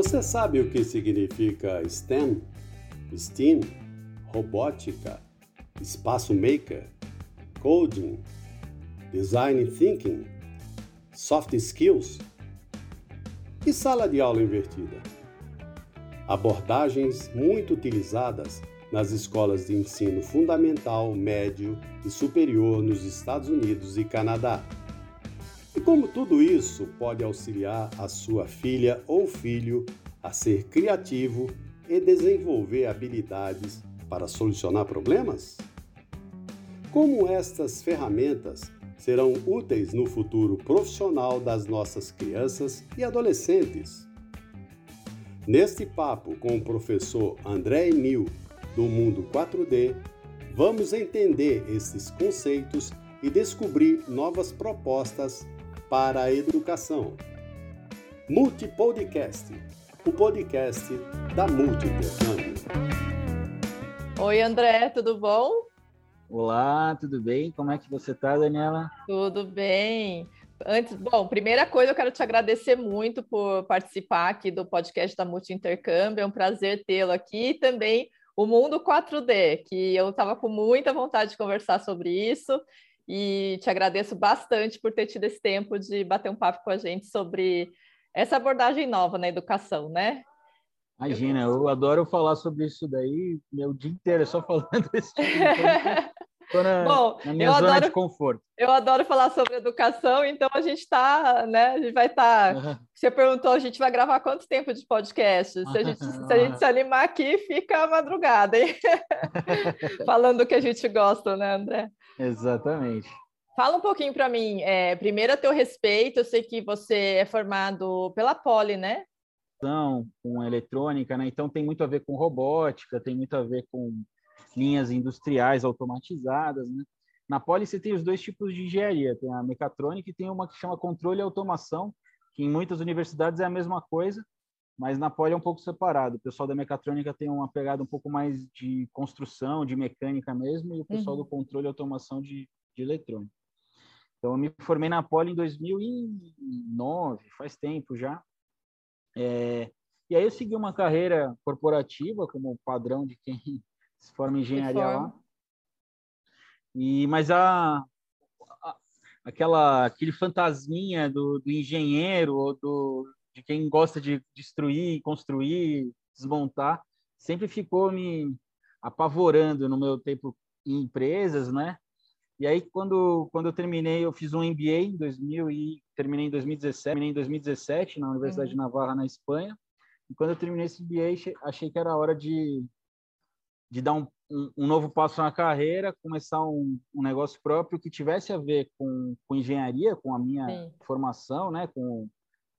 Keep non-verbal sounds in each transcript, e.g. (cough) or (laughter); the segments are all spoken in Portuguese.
Você sabe o que significa STEM? STEAM, robótica, espaço maker, coding, design thinking, soft skills e sala de aula invertida. Abordagens muito utilizadas nas escolas de ensino fundamental, médio e superior nos Estados Unidos e Canadá. E como tudo isso pode auxiliar a sua filha ou filho a ser criativo e desenvolver habilidades para solucionar problemas? Como estas ferramentas serão úteis no futuro profissional das nossas crianças e adolescentes? Neste papo com o professor André Emil do Mundo 4D, vamos entender esses conceitos e descobrir novas propostas para a educação. Multipodcast, o podcast da Multitercâmbio. Oi, André, tudo bom? Olá, tudo bem? Como é que você está, Daniela? Tudo bem. Antes, bom, primeira coisa, eu quero te agradecer muito por participar aqui do podcast da Multi Intercâmbio. É um prazer tê-lo aqui. E também o Mundo 4D, que eu estava com muita vontade de conversar sobre isso. E te agradeço bastante por ter tido esse tempo de bater um papo com a gente sobre essa abordagem nova na educação, né? Imagina, eu adoro falar sobre isso daí, meu dia inteiro é só falando (laughs) desse tipo de coisa. Tô na, Bom, na minha zona adoro, de conforto. Eu adoro falar sobre educação, então a gente está, né? A gente vai estar. Tá, uhum. Você perguntou, a gente vai gravar quanto tempo de podcast? Se a gente, se, a gente se animar aqui, fica a madrugada, hein? (laughs) Falando do que a gente gosta, né, André? Exatamente. Fala um pouquinho para mim. É, primeiro, a teu respeito, eu sei que você é formado pela Poli, né? Com eletrônica, né? Então tem muito a ver com robótica, tem muito a ver com linhas industriais automatizadas, né? Na Poli você tem os dois tipos de engenharia, tem a mecatrônica e tem uma que chama controle e automação, que em muitas universidades é a mesma coisa, mas na Poli é um pouco separado. O pessoal da mecatrônica tem uma pegada um pouco mais de construção, de mecânica mesmo, e o pessoal uhum. do controle e automação de, de eletrônica. Então, eu me formei na Poli em 2009, faz tempo já. É, e aí eu segui uma carreira corporativa como padrão de quem se forma em engenharia lá. E, mas a, a, aquela, aquele fantasminha do, do engenheiro ou do, de quem gosta de destruir, construir, desmontar, sempre ficou me apavorando no meu tempo em empresas, né? E aí, quando, quando eu terminei, eu fiz um MBA em 2000 e terminei em 2017, terminei em 2017 na Universidade uhum. de Navarra, na Espanha. E quando eu terminei esse MBA, achei que era hora de, de dar um, um, um novo passo na carreira, começar um, um, negócio próprio que tivesse a ver com, com engenharia, com a minha Sim. formação, né, com,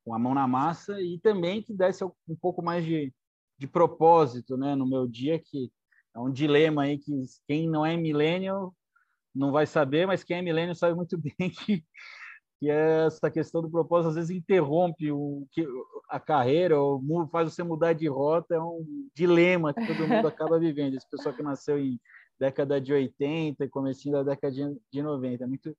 com a mão na massa, e também que desse um pouco mais de, de propósito né, no meu dia, que é um dilema aí que quem não é millennial não vai saber, mas quem é milênio sabe muito (laughs) bem que, que essa questão do propósito às vezes interrompe o, que, a carreira ou faz você mudar de rota, é um dilema que todo mundo (laughs) acaba vivendo. Esse pessoal que nasceu em década de 80 e comecinho da década de 90, é muito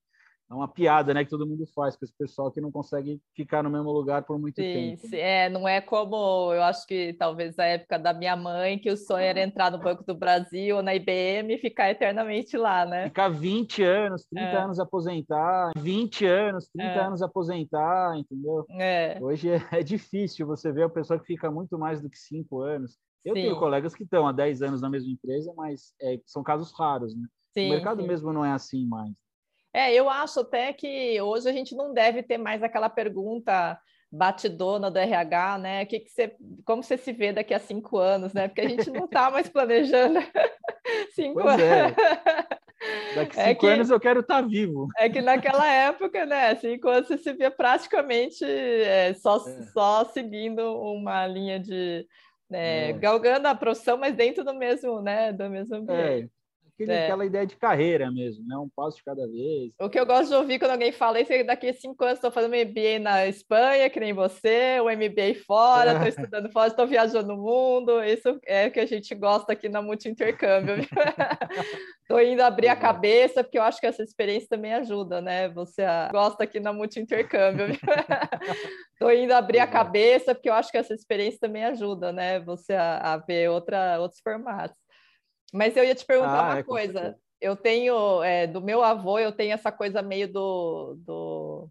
é uma piada, né, que todo mundo faz com esse pessoal que não consegue ficar no mesmo lugar por muito sim, tempo. Sim, é, não é como eu acho que talvez a época da minha mãe, que o sonho era entrar no Banco do Brasil ou na IBM e ficar eternamente lá, né? Ficar 20 anos, 30 é. anos aposentar, 20 anos, 30 é. anos aposentar, entendeu? É. Hoje é, é, difícil você ver a pessoa que fica muito mais do que 5 anos. Eu sim. tenho colegas que estão há 10 anos na mesma empresa, mas é, são casos raros, né? Sim, o mercado mesmo não é assim mais. É, eu acho até que hoje a gente não deve ter mais aquela pergunta batidona do RH, né? Que que você, como você se vê daqui a cinco anos, né? Porque a gente não está mais planejando (laughs) cinco pois é. anos. É. Daqui é cinco que, anos eu quero estar tá vivo. É que naquela época, né? Cinco anos você se via praticamente é, só, é. só seguindo uma linha de né, é. galgando a profissão, mas dentro do mesmo, né? Do mesmo ambiente. É aquele, é. aquela ideia de carreira mesmo, né? Um passo de cada vez. O que eu gosto de ouvir quando alguém fala isso é que daqui a cinco anos estou fazendo MBA na Espanha, que nem você, o MBA fora, estou (laughs) é. estudando fora, estou viajando no mundo. Isso é o que a gente gosta aqui na Multi Intercâmbio. (laughs) Estou indo abrir a cabeça, porque eu acho que essa experiência também ajuda, né? Você gosta aqui na Multi Intercâmbio. (laughs) Estou indo abrir a cabeça, porque eu acho que essa experiência também ajuda, né? Você a, a ver outra, outros formatos. Mas eu ia te perguntar ah, uma é, coisa. Eu tenho, é, do meu avô, eu tenho essa coisa meio do, do.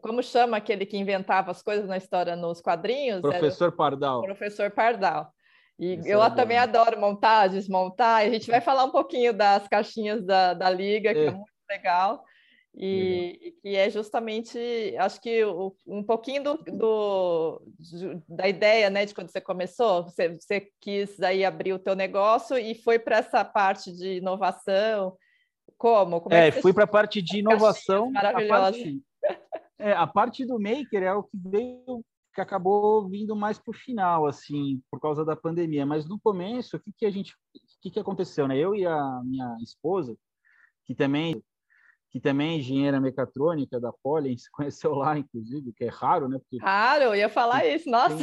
Como chama aquele que inventava as coisas na história nos quadrinhos? Professor. Pardal. Professor Pardal. E Isso eu é também adoro montar, desmontar. E a gente vai falar um pouquinho das caixinhas da, da Liga, que é, é muito legal. E, que é justamente, acho que o, um pouquinho do, do, da ideia, né, de quando você começou, você, você quis aí abrir o teu negócio e foi para essa parte de inovação, como? como é, é fui para a parte de inovação, maravilhosa. A (laughs) parte, é, a parte do maker é o que veio, que acabou vindo mais para o final, assim, por causa da pandemia, mas no começo, o que que a gente, o que que aconteceu, né, eu e a minha esposa, que também que também é engenheira mecatrônica da Poli, (laughs) se conheceu lá, inclusive, que é raro, né? Porque raro, eu ia falar isso, nossa!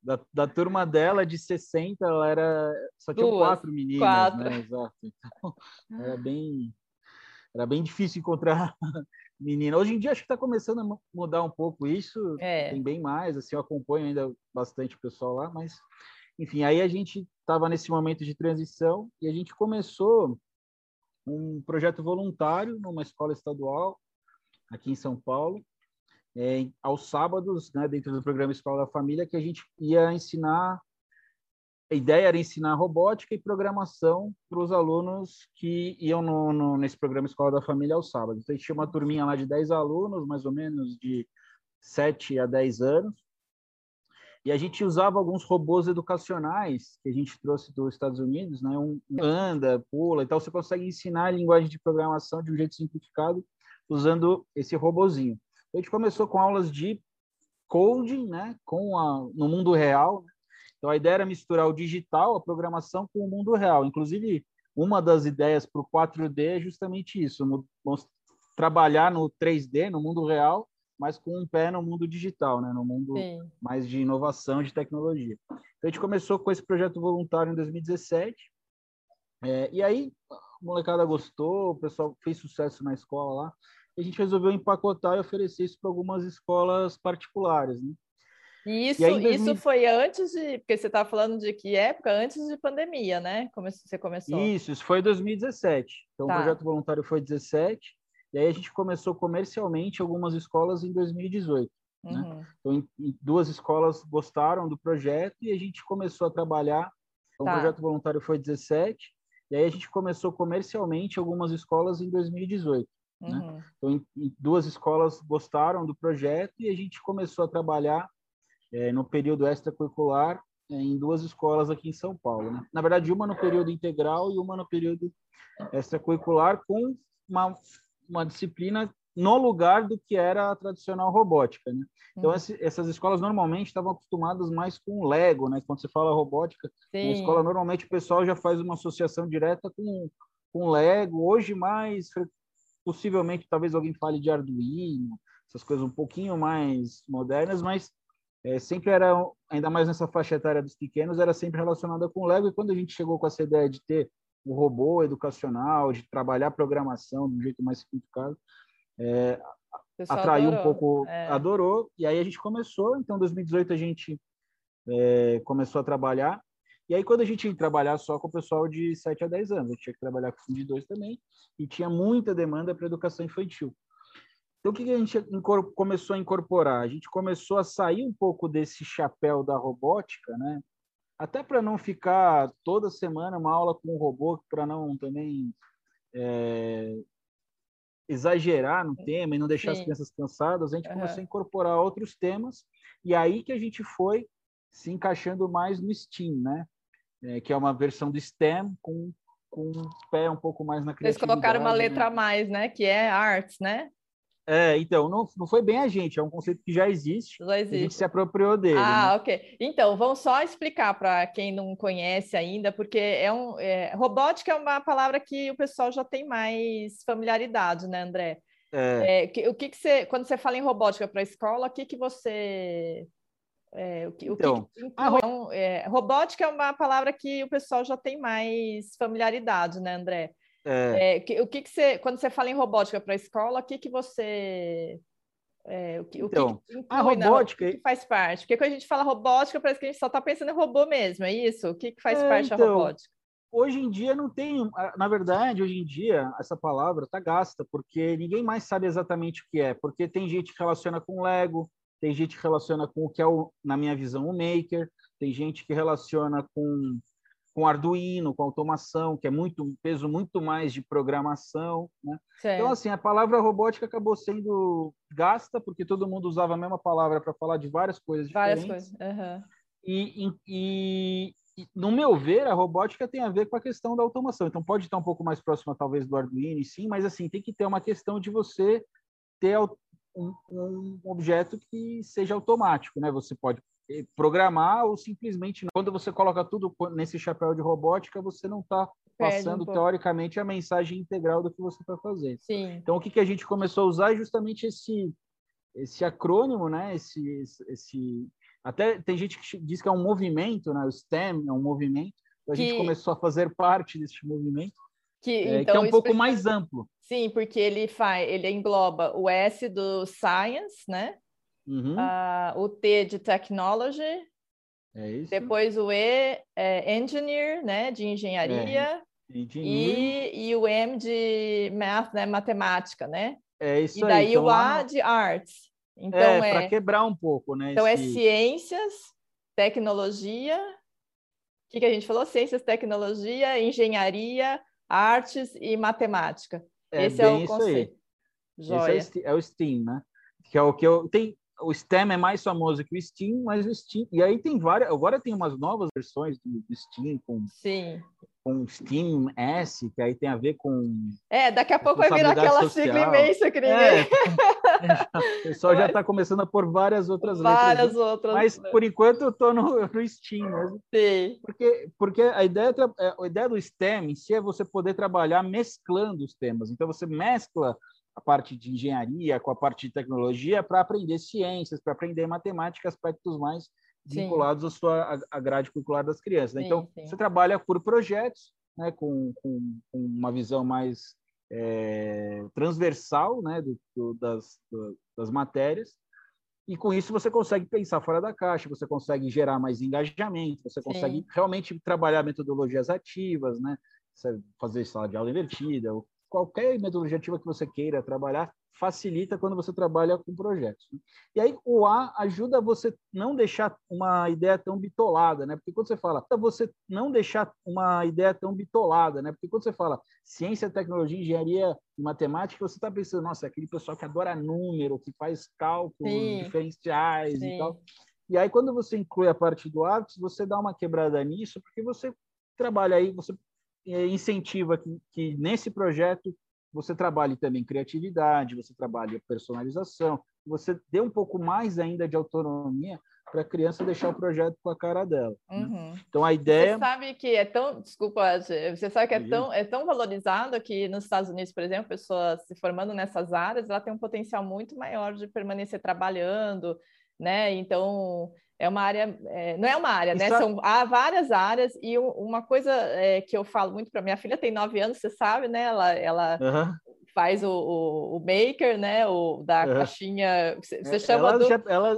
Da, da, turma dela, de 60, ela era. Só tinha quatro meninas, quatro. né? Exato. Então, era bem, era bem difícil encontrar (laughs) menina. Hoje em dia, acho que está começando a mudar um pouco isso. É. Tem bem mais, assim, eu acompanho ainda bastante o pessoal lá, mas. Enfim, aí a gente estava nesse momento de transição e a gente começou um projeto voluntário numa escola estadual aqui em São Paulo, é, aos sábados, né, dentro do programa Escola da Família, que a gente ia ensinar. A ideia era ensinar robótica e programação para os alunos que iam no, no, nesse programa Escola da Família aos sábados. Então, a gente tinha uma turminha lá de 10 alunos, mais ou menos de 7 a 10 anos, e a gente usava alguns robôs educacionais que a gente trouxe dos Estados Unidos, né? Um anda, pula e tal. Você consegue ensinar a linguagem de programação de um jeito simplificado usando esse robozinho. A gente começou com aulas de coding, né? Com a, no mundo real. Então a ideia era misturar o digital, a programação, com o mundo real. Inclusive, uma das ideias para o 4D é justamente isso: trabalhar no 3D, no mundo real, mas com um pé no mundo digital, né? no mundo Sim. mais de inovação, de tecnologia. Então, a gente começou com esse projeto voluntário em 2017, é, e aí a molecada gostou, o pessoal fez sucesso na escola lá, e a gente resolveu empacotar e oferecer isso para algumas escolas particulares, né? E isso, e aí, 2000... isso foi antes de. Porque você estava falando de que época? Antes de pandemia, né? Como você começou? Isso, isso foi 2017. Então, tá. o projeto voluntário foi 17. E aí a gente começou comercialmente algumas escolas em 2018. Né? Uhum. Né? Então, duas escolas gostaram do projeto e a gente começou a trabalhar. Então, tá. O projeto voluntário foi 17, e aí a gente começou comercialmente algumas escolas em 2018. Né? Uhum. Né? Então, duas escolas gostaram do projeto e a gente começou a trabalhar é, no período extracurricular é, em duas escolas aqui em São Paulo. Né? Na verdade, uma no período integral e uma no período extracurricular, com uma uma disciplina no lugar do que era a tradicional robótica, né? Então uhum. esse, essas escolas normalmente estavam acostumadas mais com Lego, né? Quando você fala robótica, Sim. na escola normalmente o pessoal já faz uma associação direta com com Lego. Hoje mais possivelmente talvez alguém fale de Arduino, essas coisas um pouquinho mais modernas, mas é, sempre era ainda mais nessa faixa etária dos pequenos era sempre relacionada com Lego. E quando a gente chegou com essa ideia de ter o robô educacional, de trabalhar programação de um jeito mais simplificado, é, atraiu adorou. um pouco, é. adorou, e aí a gente começou, então em 2018 a gente é, começou a trabalhar, e aí quando a gente que trabalhar só com o pessoal de 7 a 10 anos, a gente tinha que trabalhar com de 2 também, e tinha muita demanda para educação infantil. Então, o que a gente começou a incorporar? A gente começou a sair um pouco desse chapéu da robótica, né? Até para não ficar toda semana uma aula com um robô, para não também é, exagerar no tema e não deixar Sim. as crianças cansadas, a gente uhum. começou a incorporar outros temas, e aí que a gente foi se encaixando mais no STEAM, né? É, que é uma versão do STEM com, com um pé um pouco mais na criatividade. Vocês colocaram uma letra a mais, né? Que é arts, né? É, então, não, não foi bem a gente, é um conceito que já existe, já existe. a gente se apropriou dele. Ah, né? ok. Então, vamos só explicar para quem não conhece ainda, porque é um, é, robótica é uma palavra que o pessoal já tem mais familiaridade, né, André? É. É, que, o que, que você, quando você fala em robótica para a escola, o que, que você é, o que, então, o que, então, é, robótica é uma palavra que o pessoal já tem mais familiaridade, né, André? É. é que, o que, que você, quando você fala em robótica para a escola, o que, que você. É, o que, então, o que a robótica na, que faz parte? Porque quando a gente fala robótica, parece que a gente só está pensando em robô mesmo, é isso? O que, que faz é, parte então, da robótica? Hoje em dia não tem, na verdade, hoje em dia essa palavra está gasta, porque ninguém mais sabe exatamente o que é, porque tem gente que relaciona com Lego, tem gente que relaciona com o que é, o, na minha visão, o Maker, tem gente que relaciona com, com Arduino, com automação, que é muito peso muito mais de programação. Né? Então, assim, a palavra robótica acabou sendo gasta, porque todo mundo usava a mesma palavra para falar de várias coisas várias diferentes. Várias coisas. Uhum. E, e, e, no meu ver, a robótica tem a ver com a questão da automação. Então, pode estar um pouco mais próxima, talvez, do Arduino, sim, mas, assim, tem que ter uma questão de você ter um, um objeto que seja automático, né? Você pode programar ou simplesmente quando você coloca tudo nesse chapéu de robótica você não está passando um teoricamente a mensagem integral do que você está fazendo. Sim. Então o que, que a gente começou a usar é justamente esse esse acrônimo, né? Esse, esse até tem gente que diz que é um movimento, né? O STEM é um movimento. Então, a que... gente começou a fazer parte desse movimento que, é, então, que é um pouco mais amplo. Sim, porque ele faz, ele engloba o S do Science, né? Uhum. Uh, o T de Technology. É isso. Depois o E é Engineer, né? De engenharia. É. E, e o M de Math, né? Matemática, né? É isso aí. E daí então, o A de Arts. Então é, é... para quebrar um pouco, né? Então é esse... é ciências, tecnologia. O que, que a gente falou? Ciências, tecnologia, engenharia, artes e matemática. É Esse é o conceito. Esse é, é o STEAM, né? Que é o que eu tem o STEM é mais famoso que o Steam, mas o Steam e aí tem várias, agora tem umas novas versões do, do Steam com Sim. com Steam S, que aí tem a ver com É, daqui a pouco vai virar aquela sigla imensa que ninguém... É, (laughs) o pessoal já está começando a pôr várias outras várias letras. outras. Mas por enquanto eu estou no, (laughs) no Steam mesmo. Sim. Porque porque a ideia é, a ideia do STEM em si é você poder trabalhar mesclando os temas. Então você mescla a parte de engenharia, com a parte de tecnologia, para aprender ciências, para aprender matemática, aspectos mais vinculados à sua à grade curricular das crianças. Né? Sim, então, sim. você trabalha por projetos, né, com, com, com uma visão mais é, transversal né, do, do, das, do, das matérias, e com isso você consegue pensar fora da caixa, você consegue gerar mais engajamento, você consegue realmente trabalhar metodologias ativas, né? fazer sala de aula invertida, qualquer metodologia ativa que você queira trabalhar, facilita quando você trabalha com projetos. Né? E aí o A ajuda você não deixar uma ideia tão bitolada, né? Porque quando você fala, você não deixar uma ideia tão bitolada, né? Porque quando você fala ciência, tecnologia, engenharia e matemática, você está pensando, nossa, é aquele pessoal que adora número, que faz cálculos Sim. diferenciais Sim. e tal. E aí quando você inclui a parte do artes, você dá uma quebrada nisso, porque você trabalha aí, você incentiva que, que nesse projeto você trabalhe também criatividade, você trabalhe personalização, você dê um pouco mais ainda de autonomia para a criança deixar o projeto com a cara dela. Né? Uhum. Né? Então a ideia. Você sabe que é tão, desculpa, você sabe que é tão, é tão valorizado que nos Estados Unidos, por exemplo, pessoas se formando nessas áreas, ela tem um potencial muito maior de permanecer trabalhando, né? Então é uma área, é, não é uma área, né? São há várias áreas e uma coisa é, que eu falo muito para minha filha tem nove anos, você sabe, né? Ela, ela uhum. faz o, o, o, maker, né? O da uhum. caixinha, você, é, chama ela do... já, ela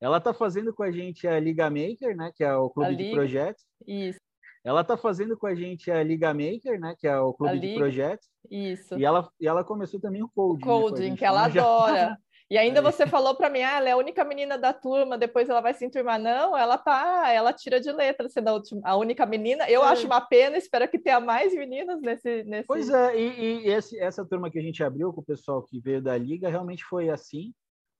ela está fazendo com a gente a Liga Maker, né? Que é o clube de projetos. Isso. Ela está fazendo com a gente a Liga Maker, né? Que é o clube de projetos. Isso. E ela, e ela começou também o coding. O coding, né, que ela adora. (laughs) E ainda você falou para mim, ah, ela é a única menina da turma, depois ela vai se enturmar. Não, ela tá, ela tira de letra sendo a, última, a única menina. Eu é. acho uma pena, espero que tenha mais meninas nesse. nesse... Pois é, e, e esse, essa turma que a gente abriu com o pessoal que veio da Liga realmente foi assim,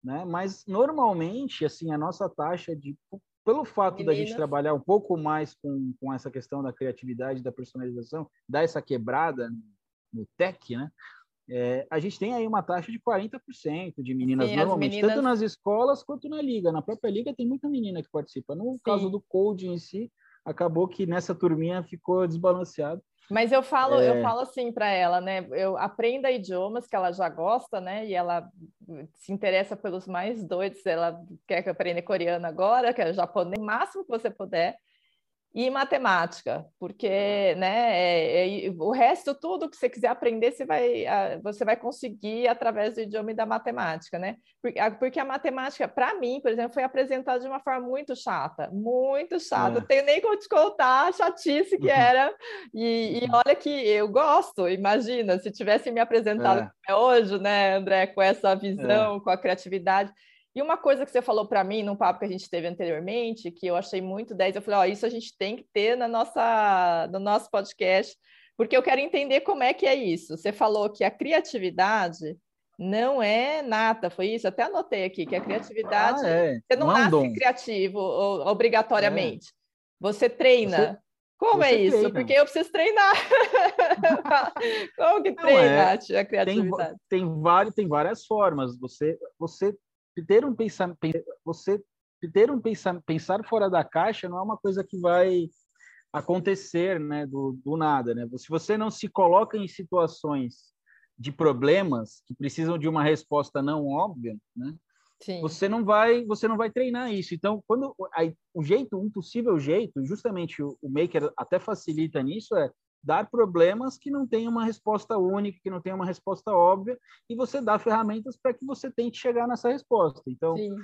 né? Mas normalmente, assim, a nossa taxa de. Pelo fato Meninas. da gente trabalhar um pouco mais com, com essa questão da criatividade, da personalização, dar essa quebrada no tech, né? É, a gente tem aí uma taxa de 40% de meninas Sim, normalmente, meninas... tanto nas escolas quanto na liga. Na própria liga tem muita menina que participa. No Sim. caso do Code em si, acabou que nessa turminha ficou desbalanceado. Mas eu falo, é... eu falo assim para ela, né? Eu aprenda idiomas que ela já gosta, né? E ela se interessa pelos mais doidos. Ela quer que eu aprenda coreano agora, quer japonês, o máximo que você puder e matemática, porque né, é, é, o resto, tudo que você quiser aprender, você vai, você vai conseguir através do idioma e da matemática, né? Porque, porque a matemática, para mim, por exemplo, foi apresentada de uma forma muito chata, muito chata. É. Não tenho nem como te contar a chatice que uhum. era. E, e, olha que eu gosto, imagina, se tivesse me apresentado é. hoje, né, André, com essa visão, é. com a criatividade. E uma coisa que você falou para mim num papo que a gente teve anteriormente, que eu achei muito 10, eu falei, ó, oh, isso a gente tem que ter na nossa, no nosso podcast, porque eu quero entender como é que é isso. Você falou que a criatividade não é nata, foi isso? Até anotei aqui que a criatividade, ah, é. você não, não nasce criativo obrigatoriamente. É. Você treina. Você... Como Você é isso? Treina. Porque eu preciso treinar. (laughs) Como que treina é. a criatividade? Tem, tem, várias, tem várias formas. Você, você ter um pensamento, você ter um pensar, pensar fora da caixa não é uma coisa que vai acontecer, né, do, do nada, né? Se você não se coloca em situações de problemas que precisam de uma resposta não óbvia, né? Sim. Você não vai, você não vai treinar isso. Então, quando a, o jeito, um possível jeito, justamente o, o maker até facilita nisso é dar problemas que não tem uma resposta única, que não tem uma resposta óbvia, e você dá ferramentas para que você tente chegar nessa resposta. Então, Sim.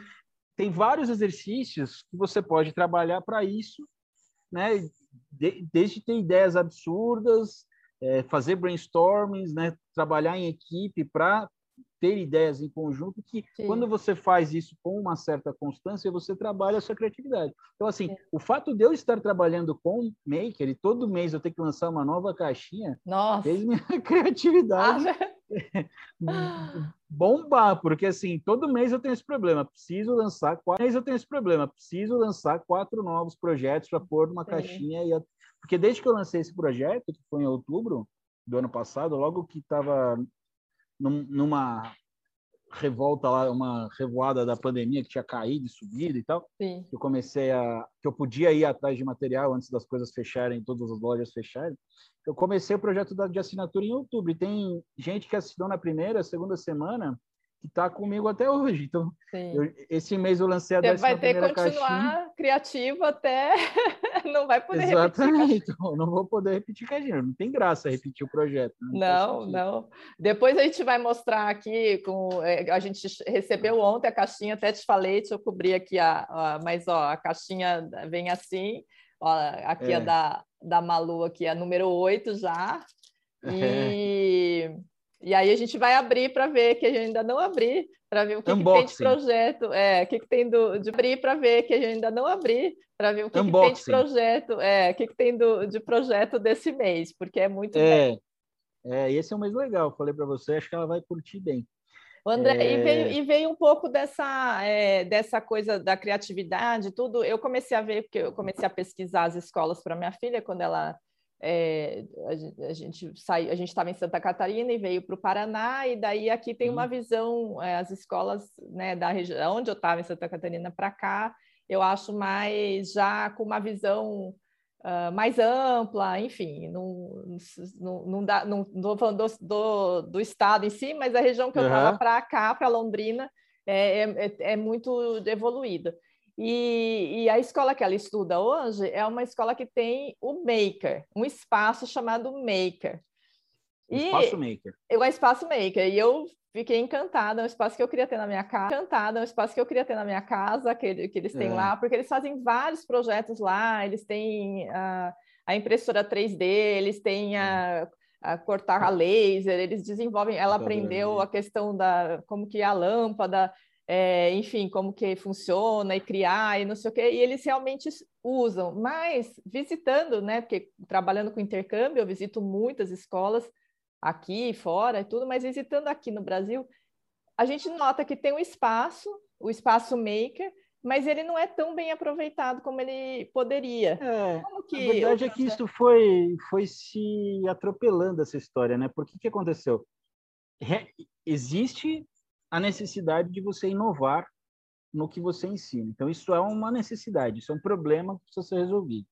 tem vários exercícios que você pode trabalhar para isso, né? De, desde ter ideias absurdas, é, fazer brainstormings, né? Trabalhar em equipe para ter ideias em conjunto que Sim. quando você faz isso com uma certa constância você trabalha a sua criatividade então assim Sim. o fato de eu estar trabalhando com Maker e todo mês eu ter que lançar uma nova caixinha Nossa. fez minha (laughs) criatividade ah. (laughs) bombar porque assim todo mês eu tenho esse problema preciso lançar quatro mês eu tenho esse problema preciso lançar quatro novos projetos para pôr numa Sim. caixinha e porque desde que eu lancei esse projeto que foi em outubro do ano passado logo que estava numa revolta lá, uma revoada da pandemia que tinha caído e subido e tal. Sim. Eu comecei a que eu podia ir atrás de material antes das coisas fecharem, todas as lojas fecharem. Eu comecei o projeto de assinatura em outubro. E tem gente que assinou na primeira, segunda semana que está comigo até hoje. Então, eu, esse mês eu lancei a Você vai ter que continuar caixinha. criativo até (laughs) não vai poder Exatamente. repetir. (laughs) Então, não vou poder repetir caixinha. Não tem graça repetir o projeto. Não, não, não, Depois a gente vai mostrar aqui com é, a gente recebeu ontem a caixinha, até te falei, deixa eu cobrir aqui a, a mas ó, a caixinha vem assim, ó, aqui é. a da da Malu aqui a número 8 já. (laughs) E E aí a gente vai abrir para ver que a gente ainda não abri, para ver o que, que, tem de projeto, é, o que, que tem do, de abrir para ver que a gente ainda não abri, para ver o que, que, tem de projeto, é, o que, tem do, de projeto desse mês, porque é muito é, é esse é um mês legal, falei para você, acho que ela vai curtir bem. André, é... e, veio, e veio um pouco dessa, é, dessa coisa da criatividade, tudo. Eu comecei a ver, porque eu comecei a pesquisar as escolas para minha filha quando ela é, a, gente saiu, a gente estava em Santa Catarina e veio para o Paraná, e daí aqui tem uma uhum. visão, é, as escolas né, da região, onde eu estava em Santa Catarina para cá, eu acho mais já com uma visão uh, mais ampla, enfim, não, não, não dá, não estou falando do, do, do, estado em si, mas a região que eu estava uhum. para cá, para Londrina, é, é, é muito evoluída. E, e, a escola que ela estuda hoje é uma escola que tem o Maker, um espaço chamado Maker. Um espaço Maker. É um espaço Maker. E eu fiquei encantada, é um espaço que eu queria ter na minha casa. Encantada, é um espaço que eu queria ter na minha casa, que, que eles têm é. lá, porque eles fazem vários projetos lá, eles têm a, a impressora 3D, eles têm a, a cortar a laser, eles desenvolvem, ela aprendeu a questão da como que é a lâmpada, é, enfim, como que funciona e criar e não sei o quê, e eles realmente usam. Mas visitando, né, porque trabalhando com intercâmbio, eu visito muitas escolas aqui, fora e tudo, mas visitando aqui no Brasil, a gente nota que tem um espaço, o espaço maker, mas ele não é tão bem aproveitado como ele poderia. É, que a verdade é que isso foi, foi se atropelando essa história, né? Por que que aconteceu? existe a necessidade de você inovar no que você ensina. Então, isso é uma necessidade, isso é um problema que precisa ser resolvido.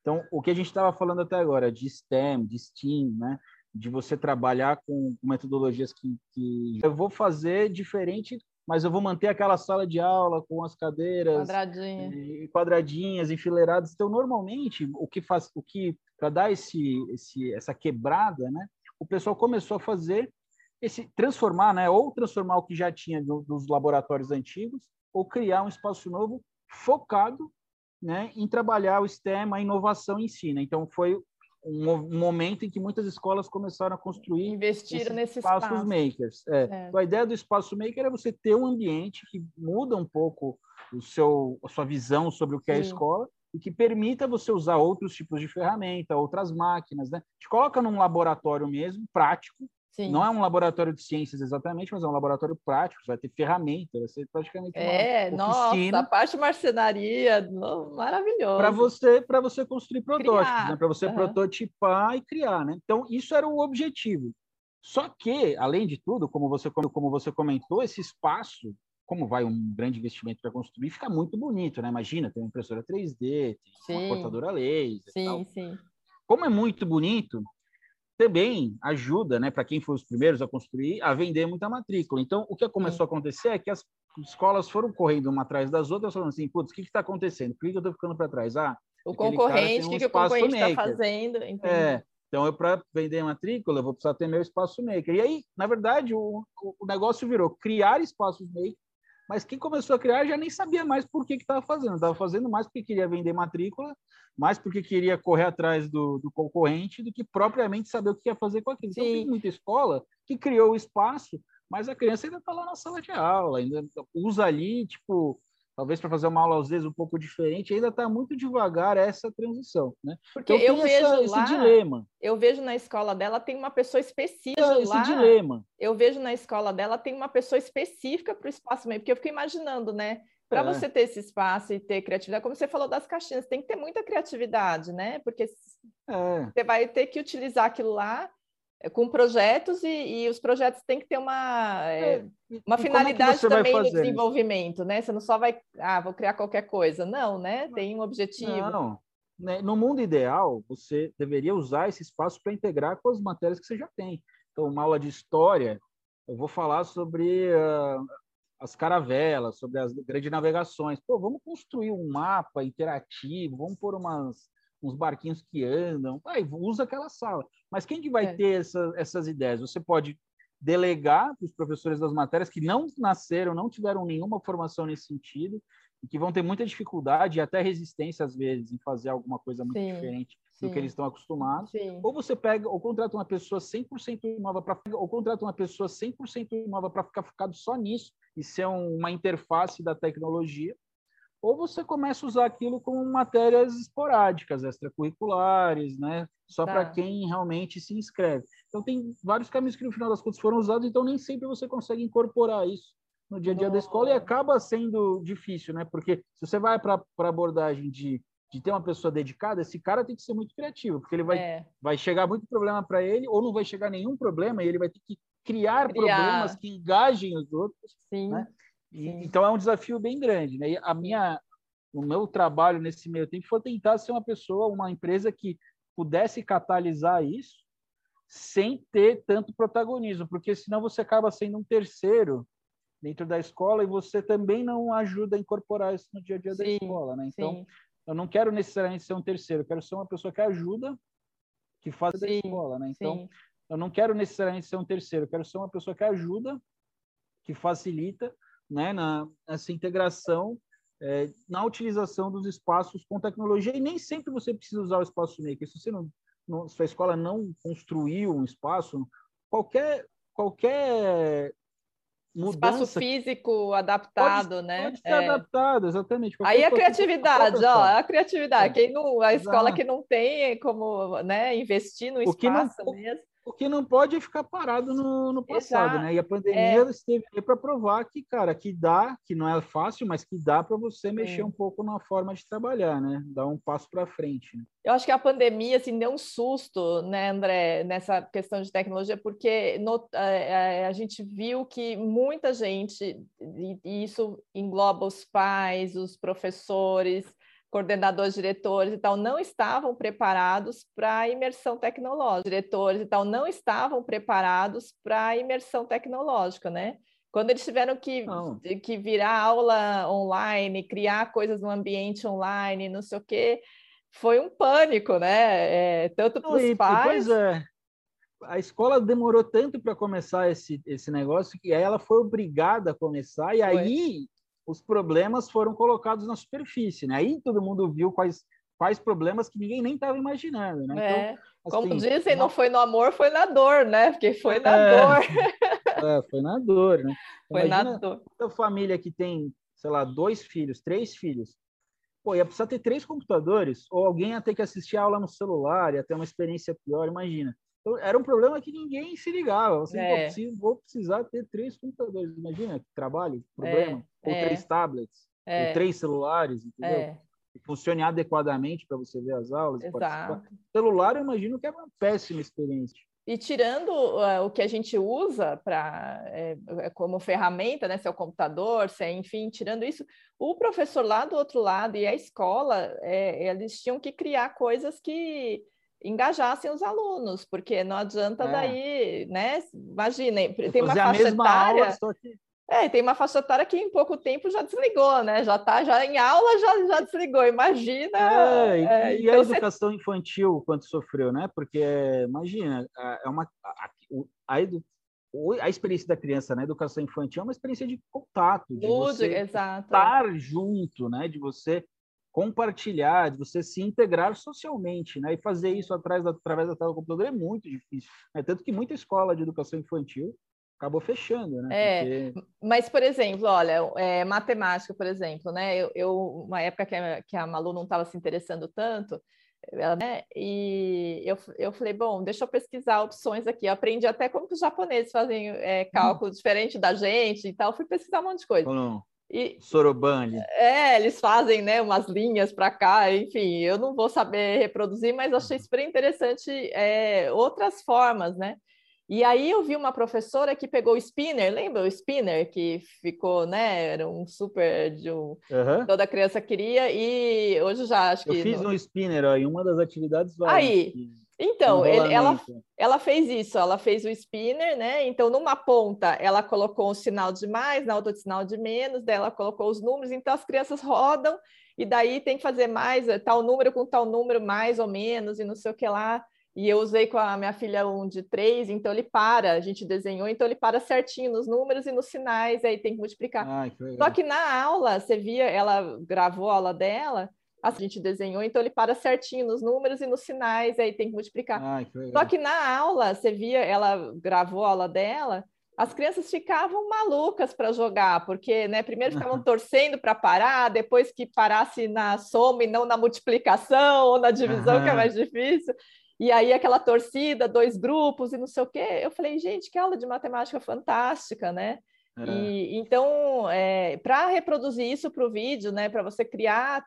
Então, o que a gente estava falando até agora de STEM, de STEAM, né? de você trabalhar com metodologias que, que eu vou fazer diferente, mas eu vou manter aquela sala de aula com as cadeiras Quadradinha. quadradinhas, enfileiradas. Então, normalmente, o que faz, o que para dar esse, esse, essa quebrada, né? O pessoal começou a fazer esse transformar, né? Ou transformar o que já tinha do, dos laboratórios antigos, ou criar um espaço novo focado, né? Em trabalhar o STEM, a inovação em si. Né? Então, foi um, momento em que muitas escolas começaram a construir investir nesse espaços espaço. makers. É. É. Então, a ideia do espaço maker é você ter um ambiente que muda um pouco o seu, a sua visão sobre o que Sim. é a escola e que permita você usar outros tipos de ferramenta, outras máquinas, né? Te coloca num laboratório mesmo, prático, Sim. Não é um laboratório de ciências exatamente, mas é um laboratório prático, vai ter ferramenta, vai ser praticamente uma é, oficina. Nossa, a parte marcenaria, maravilhoso. Para você, para você construir protótipos, né? para você uhum. prototipar e criar, né? Então, isso era o objetivo. Só que, além de tudo, como você, como você comentou, esse espaço, como vai um grande investimento para construir, fica muito bonito, né? Imagina, tem uma impressora 3D, tem sim. uma cortadora laser. Sim, tal. sim. Como é muito bonito, também ajuda, né, para quem foi os primeiros a construir, a vender muita matrícula. Então, o que começou a acontecer é que as escolas foram correndo uma atrás das outras, falando assim, putz, o que está acontecendo? Por que, eu estou ficando para trás? Ah, o concorrente, o um que, que o concorrente está fazendo? Entendi. É, então, eu para vender matrícula, eu vou precisar ter meu espaço maker. E aí, na verdade, o, o negócio virou criar espaços maker mas quem começou a criar já nem sabia mais por que estava fazendo. Estava fazendo mais porque queria vender matrícula, mais porque queria correr atrás do, do concorrente do que propriamente saber o que ia fazer com aquilo. Sim. Então, tem muita escola que criou o espaço, mas a criança ainda está lá na sala de aula, ainda usa ali, tipo, talvez para fazer uma aula às vezes um pouco diferente, ainda está muito devagar essa transição, né? Porque então, eu vejo essa, lá, esse dilema. Eu vejo na escola dela tem uma pessoa específica esse lá. dilema. Eu vejo na escola dela tem uma pessoa específica para o espaço meio, porque eu fico imaginando, né? Para é. você ter esse espaço e ter criatividade, como você falou das caixinhas, tem que ter muita criatividade, né? Porque é. você vai ter que utilizar aquilo lá com projetos e, e, os projetos têm que ter uma, é, é uma é finalidade também no desenvolvimento, né? Você não só vai, ah, vou criar qualquer coisa. Não, né? Tem um objetivo. Não. Né? No mundo ideal, você deveria usar esse espaço para integrar com as matérias que você já tem. Então, uma aula de história, eu vou falar sobre uh, as caravelas, sobre as grandes navegações. Pô, vamos construir um mapa interativo, vamos pôr umas uns barquinhos que andam, aí usa aquela sala. Mas quem que vai é. ter essa, essas ideias? Você pode delegar para os professores das matérias que não nasceram, não tiveram nenhuma formação nesse sentido, e que vão ter muita dificuldade e até resistência, às vezes, em fazer alguma coisa muito sim, diferente sim. do que eles estão acostumados. Sim. Ou você pega, ou contrata uma pessoa 100% nova para ou contrata uma pessoa 100% nova para ficar focado só nisso e ser uma interface da tecnologia ou você começa a usar aquilo como matérias esporádicas, extracurriculares, né? Só tá. para quem realmente se inscreve. Então tem vários caminhos que no final das contas foram usados, então nem sempre você consegue incorporar isso no dia a dia da escola e acaba sendo difícil, né? Porque se você vai para a abordagem de, de ter uma pessoa dedicada, esse cara tem que ser muito criativo, porque ele vai, é. vai chegar muito problema para ele, ou não vai chegar nenhum problema, e ele vai ter que criar, criar. problemas que engajem os outros. Sim. Né? E, então é um desafio bem grande, né? E a minha, o meu trabalho nesse meio tempo foi tentar ser uma pessoa, uma empresa que pudesse catalisar isso sem ter tanto protagonismo, porque senão você acaba sendo um terceiro dentro da escola e você também não ajuda a incorporar isso no dia a dia sim, da escola, né? Então, sim. eu não quero necessariamente ser um terceiro, eu quero ser uma pessoa que ajuda, que faz sim, da escola, né? Então, eu não quero necessariamente ser um terceiro, eu quero ser uma pessoa que ajuda, que facilita, né, na essa integração é, na utilização dos espaços com tecnologia e nem sempre você precisa usar o espaço maker. Se você não, não sua escola não construiu um espaço, qualquer qualquer mudança espaço físico adaptado, pode, né? Pode ser é. adaptado, exatamente. Aí a criatividade, ó, a criatividade. É. Quem não, a escola Exato. que não tem como, né, investir no espaço não, mesmo O que não pode é ficar parado no, no passado, Exato. né? E a pandemia é. esteve aí para provar que, cara, que dá, que não é fácil, mas que dá para você mexer um pouco na forma de trabalhar, né? Dar um passo para frente. Né? Eu acho que a pandemia assim deu um susto, né, André, nessa questão de tecnologia, porque no, a, a, a, gente viu que muita gente, e, e isso engloba os pais, os professores, coordenadores, diretores e tal, não estavam preparados para a imersão tecnológica. Diretores e tal não estavam preparados para a imersão tecnológica, né? Quando eles tiveram que, que virar aula online, criar coisas no ambiente online, não sei o quê, foi um pânico, né? É, tanto para os pais. Pois é. A escola demorou tanto para começar esse, esse negócio que ela foi obrigada a começar, e foi. aí os problemas foram colocados na superfície, né? Aí todo mundo viu quais, quais problemas que ninguém nem estava imaginando, né? É. Então, Como assim, dizem, não foi no amor, foi na dor, né? Porque foi na é, dor. (laughs) É, foi na dor, né? (laughs) Foi na dor. Família que tem, sei lá, dois filhos, três filhos, pô, ia precisar ter três computadores, ou alguém ia ter que assistir a aula no celular, ia ter uma experiência pior, imagina. Então, era um problema que ninguém se ligava. Você é. vou precisar ter três computadores. Imagina que trabalho, problema. É. Ou é. três tablets, ou é. três celulares, entendeu? É. funcione adequadamente para você ver as aulas. Exato. Celular, eu imagino que é uma péssima experiência. E tirando uh, o que a gente usa para é, como ferramenta, né, se é o computador, se é, enfim, tirando isso, o professor lá do outro lado e a escola, é, eles tinham que criar coisas que engajassem os alunos, porque não adianta é. daí, né? Imaginem, tem uma faixa etária. Aula, que... É, tem uma faixa etária que em pouco tempo já desligou, né? Já tá já em aula, já, já desligou. Imagina. É, é, e, então a educação você... infantil, quanto sofreu, né? Porque, imagina, é uma. A, a, edu, a experiência da criança na educação infantil é uma experiência de contato, de Lúdico, você exato. estar junto, né? De você compartilhar, de você se integrar socialmente, né? E fazer isso atrás da, através da tela do computador é muito difícil. Né? Tanto que muita escola de educação infantil acabou fechando, né? É, Porque... mas, por exemplo, olha, é, matemática, por exemplo, né? Eu, eu, uma época que a, que a Malu não estava se interessando tanto, ela, né? E eu, eu falei, bom, deixa eu pesquisar opções aqui. Eu aprendi até como que os japoneses fazem é, cálculo hum. diferente da gente e tal. Fui pesquisar um monte de coisa. não. E, Soroban. É, eles fazem né, umas linhas para cá, enfim, eu não vou saber reproduzir, mas achei super interessante é, outras formas, né? E aí eu vi uma professora que pegou o spinner, lembra o spinner que ficou, né? Era um super de um, uhum. toda criança queria e hoje já acho que eu fiz no... um spinner ó, em uma das atividades. Aí, então, ele, ela, ela fez isso, ela fez o spinner, né? Então, numa ponta, ela colocou um sinal de mais, na outra, o sinal de menos, daí ela colocou os números, então as crianças rodam, e daí tem que fazer mais, eh, tal número com tal número, mais ou menos, e não sei o que lá. E eu usei com a minha filha um de três, então ele para, a gente desenhou, então ele para certinho nos números e nos sinais, aí tem que multiplicar. Ai, que Só que na aula, você via, ela gravou a aula dela, a gente desenhou, então ele para certinho nos números e nos sinais, aí tem que multiplicar. Ai, que Só que na aula, você via, ela gravou a aula dela, as crianças ficavam malucas para jogar, porque né, primeiro ficavam (laughs) torcendo para parar, depois que parasse na soma e não na multiplicação ou na divisão, que é mais difícil. E aí aquela torcida, dois grupos e não sei o quê. Eu falei, gente, que aula de matemática fantástica, né? É. E, então, é, para reproduzir isso para o vídeo, né, para você criar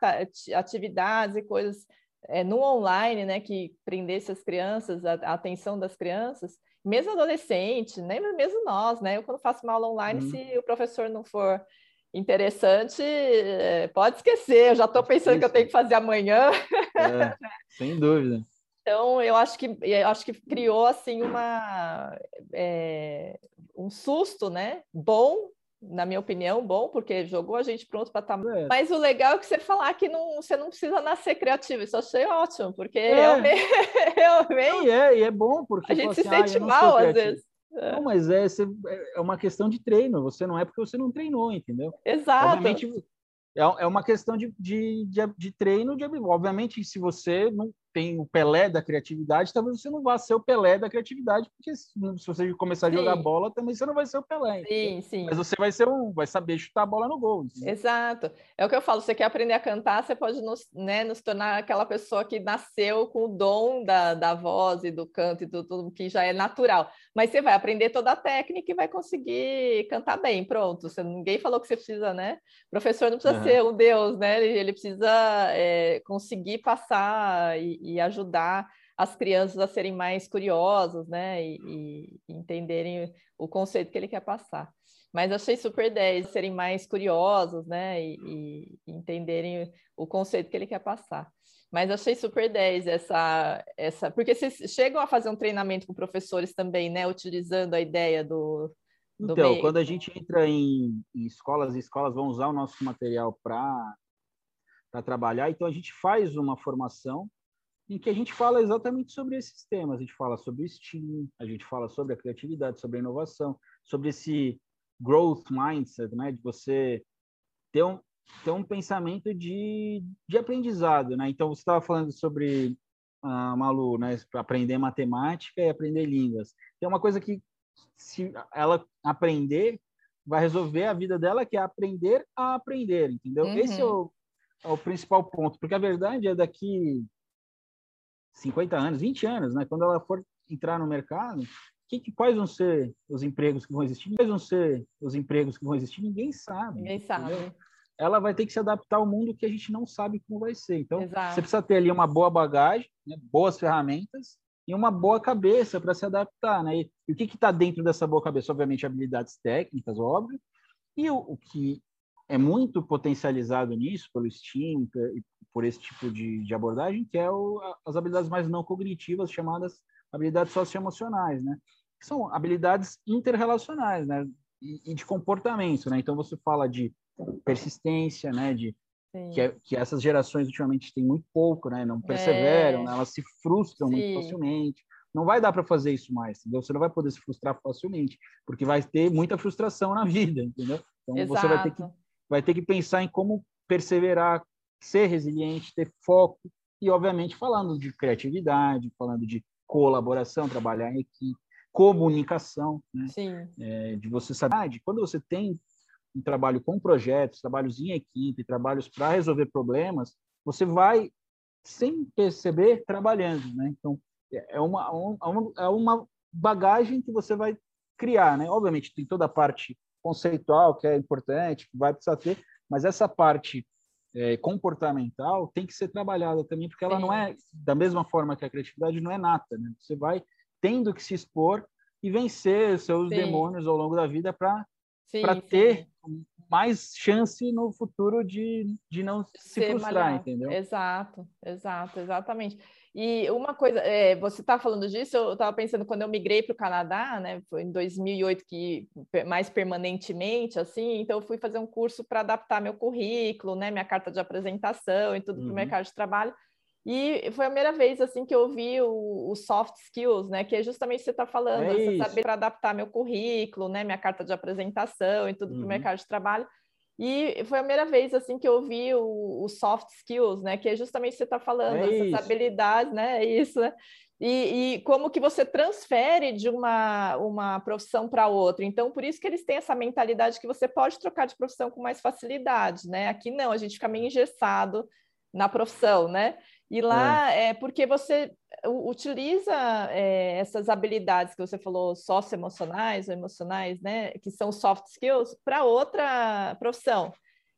atividades e coisas é, no online, né, que prendesse as crianças, a, a, atenção das crianças, mesmo adolescente, né, mesmo nós, né, eu quando faço uma aula online, uhum. se o professor não for interessante, é, pode esquecer, eu já estou pensando que eu tenho que fazer amanhã. É, sem dúvida. Então, eu acho que eu acho que criou assim uma é, um susto, né? Bom, na minha opinião, bom, porque jogou a gente pronto para estar. É. Mas o legal é que você falar que não, você não precisa nascer criativo. Isso eu achei ótimo, porque é. (laughs) realmente, realmente. E é, e é bom, porque a gente se assim, sente ah, mal às vezes. É. Não, mas é, é uma questão de treino. Você não é porque você não treinou, entendeu? Exato. Obviamente, é, é uma questão de, de, de, de treino. De, obviamente, se você não tem o Pelé da criatividade, talvez você não vá ser o Pelé da criatividade, porque se, você começar a sim. jogar bola, também você não vai ser o Pelé. Sim, sim. Mas você vai ser um, vai saber chutar a bola no gol. Entendeu? Exato. É o que eu falo, você quer aprender a cantar, você pode nos, né, nos tornar aquela pessoa que nasceu com o dom da, da voz e do canto e do tudo que já é natural. Mas você vai aprender toda a técnica e vai conseguir cantar bem, pronto. Você, ninguém falou que você precisa, né? O professor não precisa uhum. ser um deus, né? Ele, ele precisa é, conseguir passar e, e, ajudar as crianças a serem mais curiosas, né? E, e, entenderem o conceito que ele quer passar. Mas achei super 10, serem mais curiosos, né? E, e entenderem o conceito que ele quer passar. Mas achei super 10 essa, essa. Porque vocês chegam a fazer um treinamento com professores também, né? Utilizando a ideia do. do então, meio. quando a gente entra em, em escolas, escolas vão usar o nosso material para trabalhar, então a gente faz uma formação em que a gente fala exatamente sobre esses temas. A gente fala sobre o STEAM, a gente fala sobre a criatividade, sobre a inovação, sobre esse growth mindset, né? De você ter um, ter um pensamento de, de aprendizado, né? Então, você estava falando sobre, uh, Malu, né? Aprender matemática e aprender línguas. Tem uma coisa que, se ela aprender, vai resolver a vida dela, que é aprender a aprender, entendeu? Uhum. Esse é o, é o principal ponto, porque a verdade é daqui 50 anos, 20 anos, né? Quando ela for entrar no mercado, que, que, quais vão ser os empregos que vão existir? Quais vão ser os empregos que vão existir? Ninguém sabe. Ninguém sabe. Entendeu? Ela vai ter que se adaptar ao mundo que a gente não sabe como vai ser. Então, Exato. você precisa ter ali uma boa bagagem, né? boas ferramentas e uma boa cabeça para se adaptar, né? E, e o que está dentro dessa boa cabeça? Obviamente, habilidades técnicas, óbvio, e o, o que é muito potencializado nisso pelo STEAM e por esse tipo de, de abordagem, que é o, as habilidades mais não cognitivas, chamadas habilidades socioemocionais, né? que são habilidades interrelacionais, né? E, e, de comportamento, né? Então você fala de persistência, né? De que, é, que, essas gerações ultimamente têm muito pouco, né? Não perseveram, é. né? elas se frustram Sim. muito facilmente. Não vai dar para fazer isso mais, entendeu? Você não vai poder se frustrar facilmente, porque vai ter muita frustração na (laughs) vida, entendeu? Então Exato. você vai ter que vai ter que pensar em como perseverar, ser resiliente, ter foco e obviamente falando de criatividade, falando de colaboração, trabalhar em equipe comunicação, né? É, de você saber, ah, quando você tem um trabalho com projetos, trabalhos em equipe, trabalhos para resolver problemas, você vai, sem perceber, trabalhando, né? Então, é uma, é uma bagagem que você vai criar, né? Obviamente, tem toda a parte conceitual, que é importante, que vai precisar ter, mas essa parte é, comportamental tem que ser trabalhada também, porque ela Sim. não é, da mesma forma que a criatividade, não é nata, né? Você vai tendo que se expor e vencer seus sim. demônios ao longo da vida para ter mais chance no futuro de, de não se Ser frustrar, entendeu? Exato, exato, exatamente. E uma coisa, é, você está falando disso, eu estava pensando quando eu migrei para o Canadá, né, foi em 2008 que mais permanentemente, assim, então eu fui fazer um curso para adaptar meu currículo, né, minha carta de apresentação e tudo uhum. para o mercado de trabalho. E foi a primeira vez assim que eu vi o, o soft skills, né? Que é justamente o que você está falando, é saber para adaptar meu currículo, né? Minha carta de apresentação e tudo uhum. para o mercado de trabalho. E foi a primeira vez assim que eu vi o, o soft skills, né? Que é justamente o que você está falando, é essas isso. habilidades, né? É isso, né? E, e, como que você transfere de uma, uma profissão para outra. Então, por isso que eles têm essa mentalidade que você pode trocar de profissão com mais facilidade, né? Aqui não, a gente fica meio engessado na profissão, né? E lá é, é porque você utiliza é, essas habilidades que você falou, socioemocionais ou emocionais, né, que são soft skills, para outra profissão.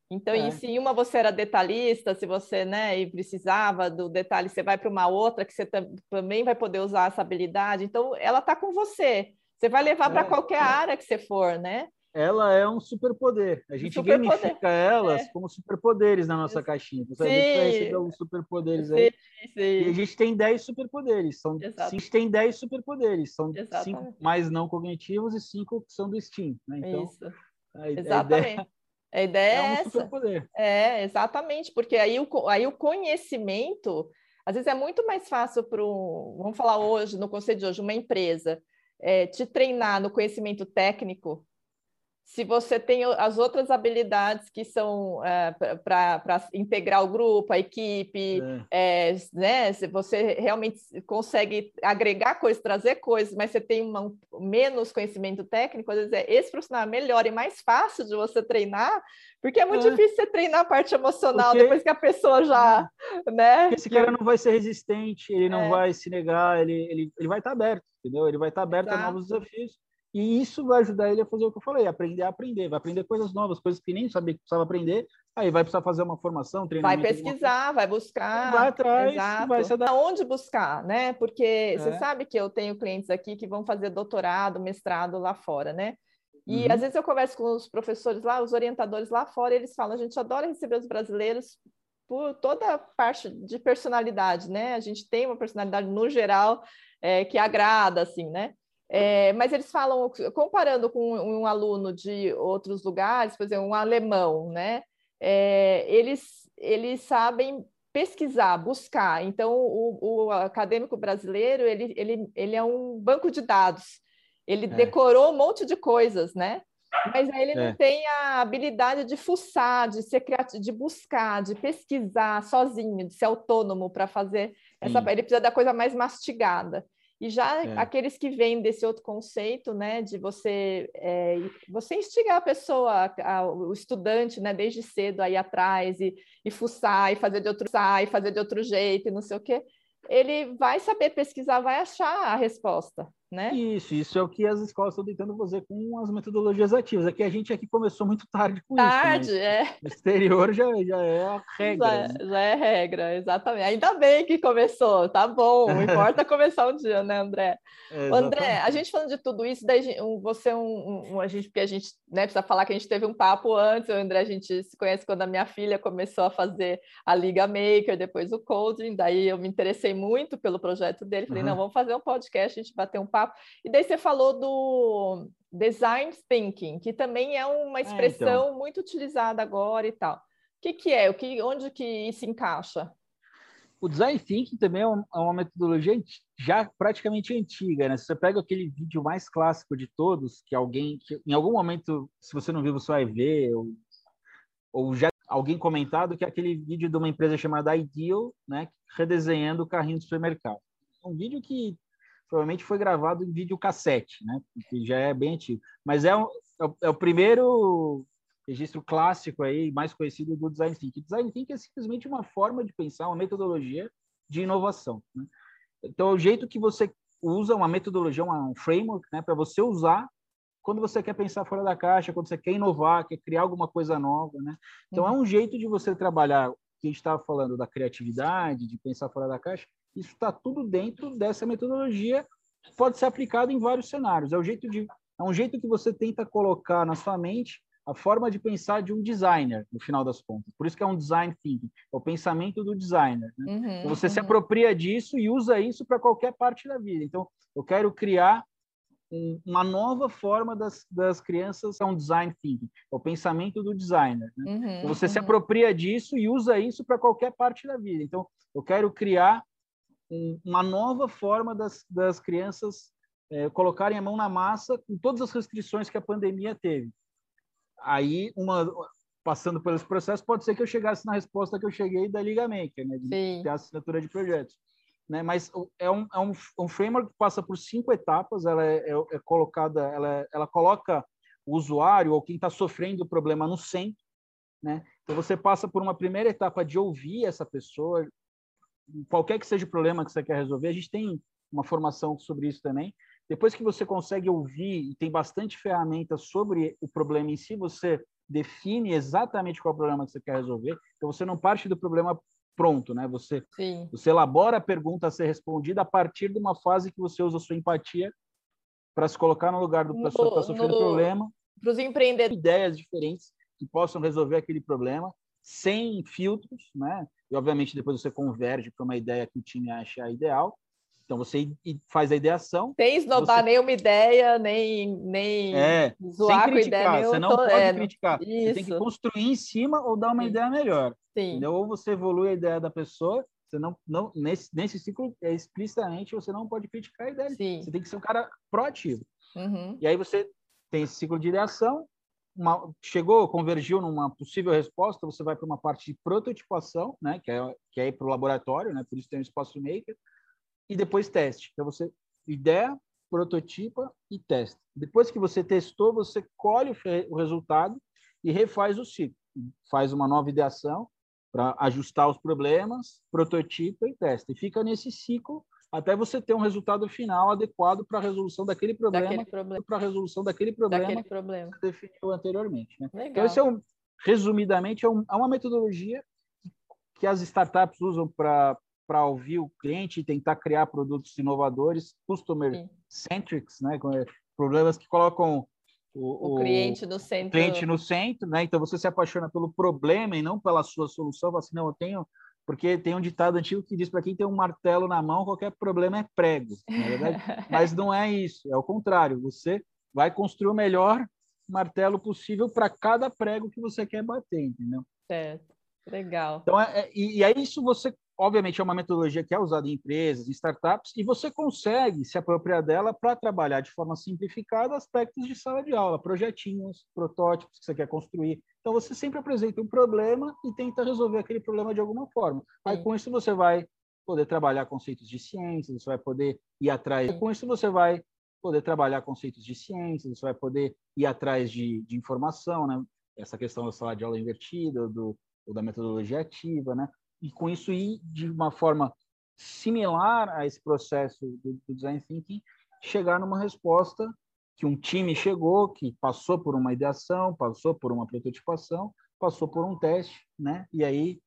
Então, é. se em uma você era detalhista, se você né, e precisava do detalhe, você vai para uma outra que você também vai poder usar essa habilidade. Então, ela está com você. Você vai levar para é. qualquer área que você for, né? Ela é um superpoder. A gente super gamifica poder. elas é. como superpoderes na nossa caixinha. Então, a gente vai receber uns superpoderes aí. Sim, E a gente tem 10 superpoderes. São, a gente tem 10 superpoderes. São 5 mais não cognitivos e 5 que são do Steam. Né? Então, Isso. A, exatamente. A ideia, (laughs) a ideia é, é um essa. Superpoder. É, exatamente. Porque aí o, aí o conhecimento, às vezes é muito mais fácil para um, vamos falar hoje, no conceito de hoje, uma empresa, é, te treinar no conhecimento técnico se você tem as outras habilidades que são é, para integrar o grupo, a equipe, é. É, né? Se você realmente consegue agregar coisas, trazer coisas, mas você tem uma, menos conhecimento técnico, às vezes é, esse profissional é melhor e mais fácil de você treinar, porque é muito é. difícil você treinar a parte emocional porque... depois que a pessoa já, é. né? Porque esse cara não vai ser resistente, ele não vai se negar, ele, ele, ele vai estar aberto, entendeu? Ele vai estar aberto Exato. a novos desafios. E isso vai ajudar ele a fazer o que eu falei, aprender a aprender, vai aprender coisas novas, coisas que nem sabia que precisava aprender, aí vai precisar fazer uma formação, treinamento. Vai pesquisar, vai buscar. Vai atrás, Exato. vai se adaptar. Onde buscar, né? Porque é. você sabe que eu tenho clientes aqui que vão fazer doutorado, mestrado lá fora, né? E uhum. às vezes eu converso com os professores lá, os orientadores lá fora, e eles falam: a gente adora receber os brasileiros por toda a parte de personalidade, né? A gente tem uma personalidade no geral é, que agrada, assim, né? É, mas eles falam, comparando com um aluno de outros lugares, por exemplo, um alemão, né? É, eles, eles sabem pesquisar, buscar. Então, o, o, acadêmico brasileiro, ele, ele, ele é um banco de dados. Ele é. decorou um monte de coisas, né? Mas aí ele não é. tem a habilidade de fuçar, de ser criativo, de buscar, de pesquisar sozinho, de ser autônomo para fazer essa. Ele precisa da coisa mais mastigada. E já é. aqueles que vêm desse outro conceito, né, de você é, você instigar a pessoa, a, o estudante, né, desde cedo aí atrás e, e fuçar e fazer de outro, e fazer de outro jeito e não sei o quê, ele vai saber pesquisar, vai achar a resposta né? Isso, isso é o que as escolas estão tentando fazer com as metodologias ativas. Aqui a gente aqui começou muito tarde com tarde, isso. Tarde, é. No exterior já, já é a regra. Já, né? já, é regra, exatamente. Ainda bem que começou, tá bom. Não importa (laughs) começar um dia, né, André? É, André, a gente falando de tudo isso, daí você é um, um, a gente, porque a gente né, precisa falar que a gente teve um papo antes, o André, a gente se conhece quando a minha filha começou a fazer a Liga Maker, depois o coding, daí eu me interessei muito pelo projeto dele, falei, uhum. não, vamos fazer um podcast, a gente bater um papo papo. E daí você falou do design thinking, que também é uma expressão é, então. muito utilizada agora e tal. O que, que é? O que, onde que isso encaixa? O design thinking também é uma metodologia já praticamente antiga, né? Se você pega aquele vídeo mais clássico de todos, que alguém, que em algum momento, se você não viu, você vai ver, ou, ou já alguém comentado, que é aquele vídeo de uma empresa chamada Ideal, né? Redesenhando o carrinho do supermercado. Um vídeo que provavelmente foi gravado em videocassete, né? Que já é bem antigo. Mas é, um, é, o, é o primeiro registro clássico aí, mais conhecido do design thinking. Design thinking é simplesmente uma forma de pensar, uma metodologia de inovação. Né? Então, é o jeito que você usa uma metodologia, um framework, né, para você usar quando você quer pensar fora da caixa, quando você quer inovar, quer criar alguma coisa nova, né? Então, é um jeito de você trabalhar, que a gente estava falando da criatividade, de pensar fora da caixa, isso está tudo dentro dessa metodologia, pode ser aplicado em vários cenários. É, o jeito de, é um jeito que você tenta colocar na sua mente a forma de pensar de um designer, no final das contas. Por isso que é um design thinking, é o pensamento do designer. Né? Uhum, então, você uhum. se apropria disso e usa isso para qualquer parte da vida. Então, eu quero criar um, uma nova forma das, das crianças, é um design thinking, é o pensamento do designer. Né? Uhum, então, você se uhum. apropria disso e usa isso para qualquer parte da vida. Então, eu quero criar uma nova forma das, das crianças é, colocarem a mão na massa com todas as restrições que a pandemia teve. Aí, uma, passando por esse processo, pode ser que eu chegasse na resposta que eu cheguei da Liga Maker, né, de ter assinatura de projetos. Né? Mas é um, é um, um framework que passa por cinco etapas, ela é, é, é colocada, ela, ela coloca o usuário ou quem está sofrendo o problema no centro, né? Então você passa por uma primeira etapa de ouvir essa pessoa, qualquer que seja o problema que você quer resolver, a gente tem uma formação sobre isso também. Depois que você consegue ouvir e tem bastante ferramentas sobre o problema em si, você define exatamente qual é o problema que você quer resolver. Então você não parte do problema pronto, né? Você Sim. você elabora a pergunta a ser respondida a partir de uma fase que você usa a sua empatia para se colocar no lugar do pessoa que está sofrendo no... problema. Para os empreendedores. Ideias diferentes que possam resolver aquele problema sem filtros, né? E, obviamente, depois você converge para uma ideia que o time acha ideal. Então, você faz a ideação. Sem esnobar você... nenhuma ideia, nem, nem é, zoar sem criticar. Ideia, você não tô... pode é, criticar. Isso. Você tem que construir em cima ou dar uma Sim. ideia melhor. Sim. Ou você evolui a ideia da pessoa, você não, não nesse, nesse ciclo, é, explicitamente, você não pode criticar a ideia. Sim. Você tem que ser um cara proativo. Uhum. E aí você tem esse ciclo de ideação, uma, chegou, convergiu numa possível resposta, você vai para uma parte de prototipação, né, que é, que é ir para o laboratório, né, por isso tem o espaço maker, e depois teste. Então, você ideia, prototipa e testa. Depois que você testou, você colhe o, o resultado e refaz o ciclo. Faz uma nova ideação para ajustar os problemas, prototipa e testa. E fica nesse ciclo até você ter um resultado final adequado para a resolução daquele problema, para a resolução daquele problema, daquele problema. que você definiu anteriormente. Né? Então, esse é um, resumidamente, é, um, é uma metodologia que as startups usam para para ouvir o cliente e tentar criar produtos inovadores, customer centrics, né? Problemas que colocam o, o, cliente no centro. cliente no centro, né? Então você se apaixona pelo problema e não pela sua solução. Fala assim, não, eu tenho porque tem um ditado antigo que diz para quem tem um martelo na mão, qualquer problema é prego, na verdade. (laughs) Mas não é isso, é o contrário. Você vai construir o melhor martelo possível para cada prego que você quer bater, entendeu? Certo. Legal. Então, é, é, e, e aí isso você obviamente é uma metodologia que é usada em empresas, em startups, e você consegue se apropriar dela para trabalhar de forma simplificada aspectos de sala de aula, projetinhos, protótipos que você quer construir. Então você sempre apresenta um problema e tenta resolver aquele problema de alguma forma. Aí com isso você vai poder trabalhar conceitos de ciências, você vai poder ir atrás. Com isso você vai poder trabalhar conceitos de ciências, você vai poder ir atrás de, de informação, né? Essa questão da sala de aula invertida, do, ou da metodologia ativa, né? E com isso ir de uma forma similar a esse processo do, do design thinking, chegar numa resposta que um time chegou, que passou por uma ideação, passou por uma prototipação, passou por um teste, né? E aí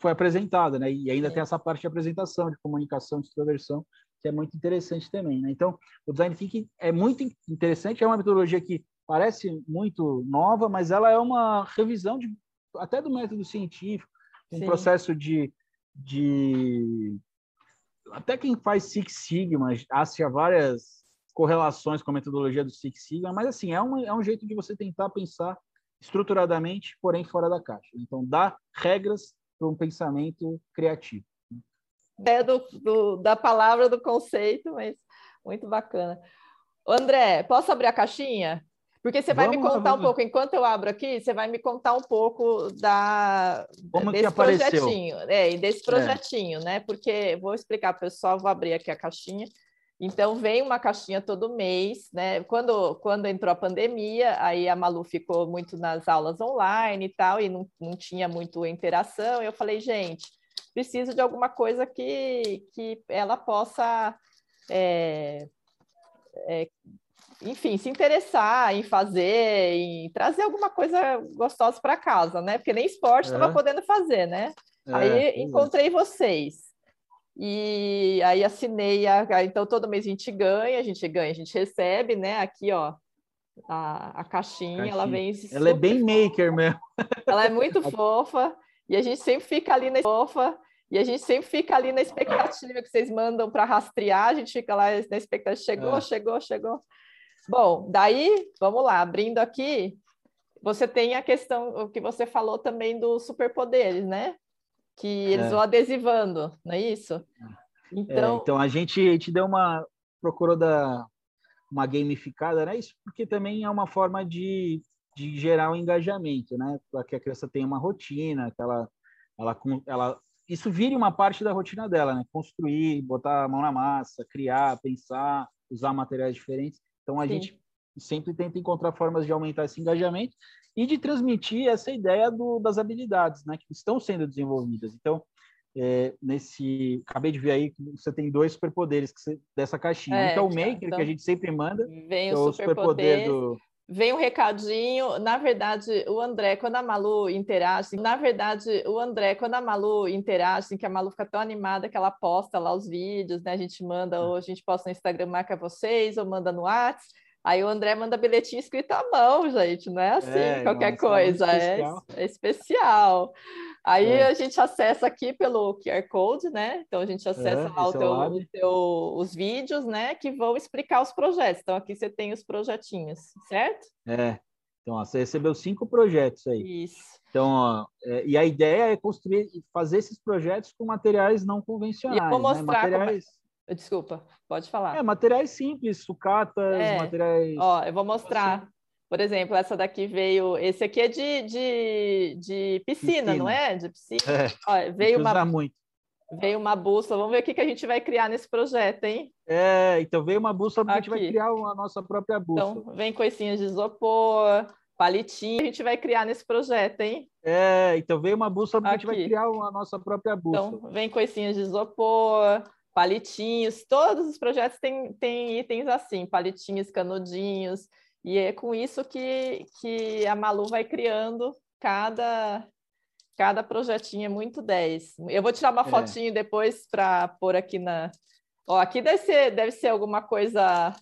foi apresentada, né? E ainda é. tem essa parte de apresentação, de comunicação, de extroversão, que é muito interessante também, né? Então, o design thinking é muito interessante, é uma metodologia que parece muito nova, mas ela é uma revisão de até do método científico, um Sim. processo de, de. Até quem faz Six Sigma acha várias correlações com a metodologia do Six Sigma, mas assim, é um, é um jeito de você tentar pensar estruturadamente, porém fora da caixa. Então, dá regras para um pensamento criativo. É do, do, da palavra, do conceito, mas muito bacana. André, posso abrir a caixinha? Porque você vai vamos me contar lá, um pouco, enquanto eu abro aqui, você vai me contar um pouco da Como desse projetinho. É, desse é. projetinho, é. né? Porque vou explicar, pessoal, vou abrir aqui a caixinha. Então, vem uma caixinha todo mês, né? Quando, quando entrou a pandemia, aí a Malu ficou muito nas aulas online e tal, e não, não tinha muito interação. Eu falei, gente, preciso de alguma coisa que, que ela possa é, é, enfim, se interessar em fazer, em trazer alguma coisa gostosa para casa, né? Porque nem esporte estava é. podendo fazer, né? É, aí é. encontrei vocês. E aí assinei, a, então todo mês a gente ganha, a gente ganha, a gente recebe, né? Aqui, ó, a, a caixinha, caixinha. ela vem. Ela é bem maker mesmo. Ela é muito (laughs) fofa, e a gente sempre fica ali na fofa. E a gente sempre fica ali na expectativa que vocês mandam para rastrear, a gente fica lá na expectativa, chegou, é. chegou, chegou. Bom, daí, vamos lá, abrindo aqui, você tem a questão, o que você falou também dos superpoderes, né? Que eles é. vão adesivando, não é isso? É, então, é, então a gente, a gente deu uma procurou dar uma gamificada, né? Isso porque também é uma forma de, de gerar um engajamento, né? Para que a criança tenha uma rotina, que ela, ela, ela isso vire uma parte da rotina dela, né? Construir, botar a mão na massa, criar, pensar, usar materiais diferentes. Então, a Sim. gente sempre tenta encontrar formas de aumentar esse engajamento e de transmitir essa ideia do, das habilidades né, que estão sendo desenvolvidas. Então, é, nesse acabei de ver aí que você tem dois superpoderes dessa caixinha. É, então, o Maker, então, que a gente sempre manda, vem é o superpoder, do... Vem um recadinho, na verdade, o André, quando a Malu interage, na verdade, o André, quando a Malu interage, que a Malu fica tão animada que ela posta lá os vídeos, né? A gente manda, ou a gente posta no Instagram, marca vocês, ou manda no WhatsApp. Aí o André manda bilhetinho escrito à mão, gente, não é assim, é, qualquer nossa, coisa, é, especial. é especial. Aí é. a gente acessa aqui pelo QR Code, né? Então a gente acessa é, lá o teu, o teu, os vídeos, né? Que vão explicar os projetos. Então aqui você tem os projetinhos, certo? É. Então ó, você recebeu cinco projetos aí. Isso. Então, ó, é, e a ideia é construir, fazer esses projetos com materiais não convencionais. E eu vou né? mostrar né? materiais... Como... Desculpa, pode falar. É, materiais simples, sucatas, é. materiais. Ó, eu vou mostrar. Por exemplo, essa daqui veio. Esse aqui é de, de, de piscina, piscina, não é? De piscina. É, Olha, veio uma. Muito. Veio uma bússola. Vamos ver o que, que a gente vai criar nesse projeto, hein? É, então veio uma bússola, a gente vai criar a nossa própria bússola. Então, vem coisinhas de isopor, palitinho, a gente vai criar nesse projeto, hein? É, então veio uma bússola, a gente vai criar a nossa própria bússola. Então, vem coisinhas de isopor, palitinhos, todos os projetos têm, têm itens assim, palitinhos, canudinhos, e é com isso que, que a Malu vai criando cada, cada projetinho, é muito 10. Eu vou tirar uma é. fotinho depois para pôr aqui na... Ó, aqui deve ser, deve ser alguma coisa...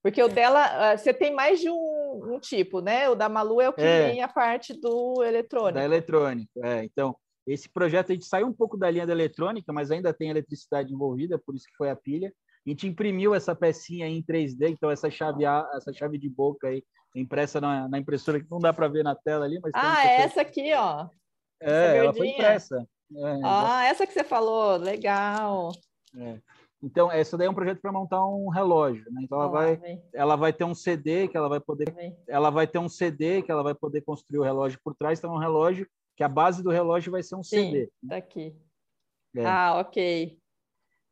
Porque o dela, ah, você tem mais de um, um tipo, né? O da Malu é o que é. vem a parte do eletrônico. Da eletrônica, é. Então, esse projeto a gente saiu um pouco da linha da eletrônica, mas ainda tem eletricidade envolvida, por isso que foi a pilha. A gente imprimiu essa pecinha em 3D, então essa chave essa chave de boca aí impressa na, na impressora que não dá para ver na tela ali, mas Ah, é essa aqui, ó. É, ela foi impressa. É, ah, essa que você falou, legal. É. Então, essa daí é um projeto para montar um relógio, né? Então ela vai, ela vai ter um CD que ela vai poder, ela vai ter um CD que ela vai poder construir o relógio por trás, então é um relógio que a base do relógio vai ser um Sim, CD. Daqui. É. Ah, ok.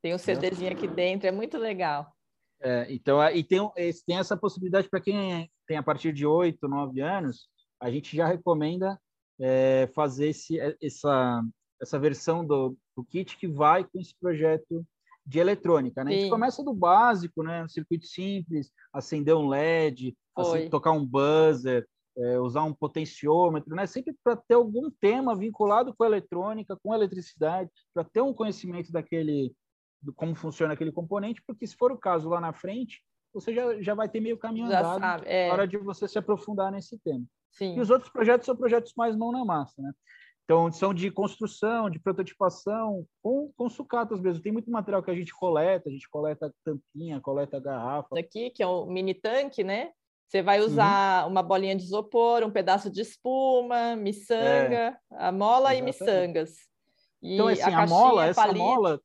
Tem um CDzinho aqui dentro, é muito legal. É, então, e tem, tem essa possibilidade para quem tem a partir de 8, 9 anos, a gente já recomenda é, fazer esse, é, essa, essa versão do, do kit que vai com esse projeto de eletrônica, né? A gente começa do básico, né? Um circuito simples, acender um LED, assim, tocar um buzzer, é, usar um potenciômetro, né? Sempre para ter algum tema vinculado com a eletrônica, com a eletricidade, para ter um conhecimento daquele, como funciona aquele componente, porque se for o caso lá na frente, você já, já vai ter meio caminho já andado sabe, é. na hora de você se aprofundar nesse tema. Sim. E os outros projetos são projetos mais mão na massa, né? Então, são de construção, de prototipação, com, com sucatas mesmo. Tem muito material que a gente coleta, a gente coleta tampinha, coleta garrafa. Aqui, que é o mini tanque, né? Você vai usar uhum. uma bolinha de isopor, um pedaço de espuma, miçanga, é, a mola exatamente. e miçangas. E então, assim, a, a mola, essa mola,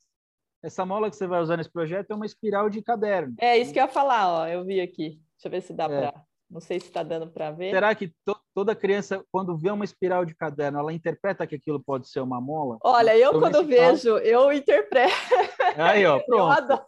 essa mola que você vai usar nesse projeto é uma espiral de caderno. É isso que eu ia falar, ó. Eu vi aqui. Deixa eu ver se dá é. para. Não sei se está dando para ver. Será que to toda criança, quando vê uma espiral de caderno, ela interpreta que aquilo pode ser uma mola? Olha, eu então, quando vejo, caso... eu interpreto. (laughs) Aí, ó, pronto. eu adoro.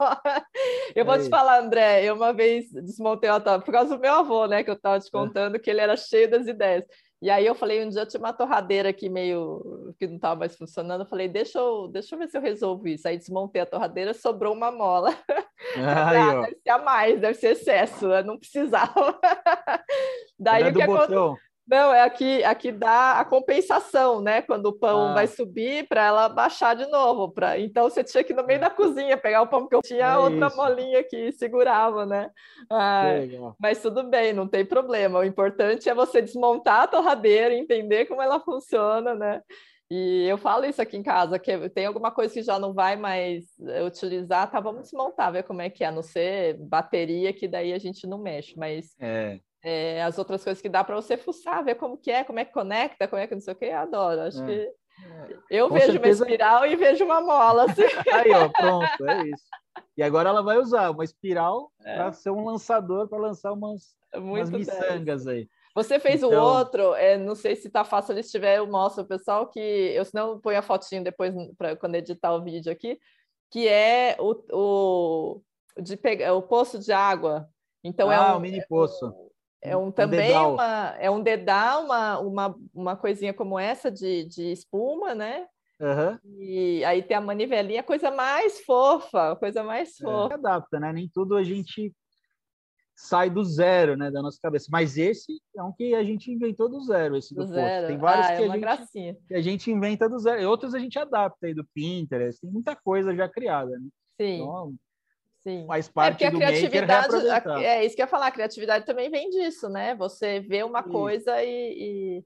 Eu vou Aí. te falar, André, eu uma vez desmontei o autódromo por causa do meu avô, né, que eu estava te é. contando, é. que ele era cheio das ideias. E aí eu falei, um dia eu tinha uma torradeira aqui meio que não estava mais funcionando, eu falei, deixa eu, deixa eu ver se eu resolvo isso. Aí desmontei a torradeira, sobrou uma mola. (laughs) Ai, ah, deve ser a mais, deve ser excesso, eu não precisava. (laughs) Daí o que aconteceu? Não, é aqui, aqui dá a compensação, né? Quando o pão ah. vai subir para ela baixar de novo. Pra... Então você tinha que ir no meio da cozinha pegar o pão, porque eu tinha é outra isso. molinha que segurava, né? Ah, mas tudo bem, não tem problema. O importante é você desmontar a torradeira, entender como ela funciona, né? E eu falo isso aqui em casa, que tem alguma coisa que já não vai mais utilizar, tá? Vamos desmontar, ver como é que é, a não ser bateria, que daí a gente não mexe, mas é é, as outras coisas que dá para você fuçar, ver como que é, como é que conecta, como é que não sei o que, eu adoro. Acho é. que eu Com vejo certeza... uma espiral e vejo uma mola. Assim. (laughs) Aí, ó, pronto, é isso. E agora ela vai usar uma espiral é. para ser um lançador, para lançar umas, umas miçangas aí. Você fez então... o outro, é, não sei se tá fácil, se tiver, eu mostro o pessoal que eu senão ponho a fotinho depois para quando editar o vídeo aqui, que é o, o de pegar o poço de água. Então é ah, é um mini poço. É um, também um uma, é um dedal, uma, uma, uma coisinha como essa de, de espuma, né? Uhum. E aí tem a manivelinha, coisa mais fofa, coisa mais é, fofa. É, adapta, né? Nem tudo a gente sai do zero, né, da nossa cabeça. Mas esse é um que a gente inventou do zero, esse do, do zero. Tem vários ah, é que, a gente, que a gente inventa do zero. E outros a gente adapta aí do Pinterest. Tem muita coisa já criada, né? Sim. Então, Sim. faz é, parte é do a criatividade, É isso que eu ia falar, a criatividade também vem disso, né? Você vê uma coisa e,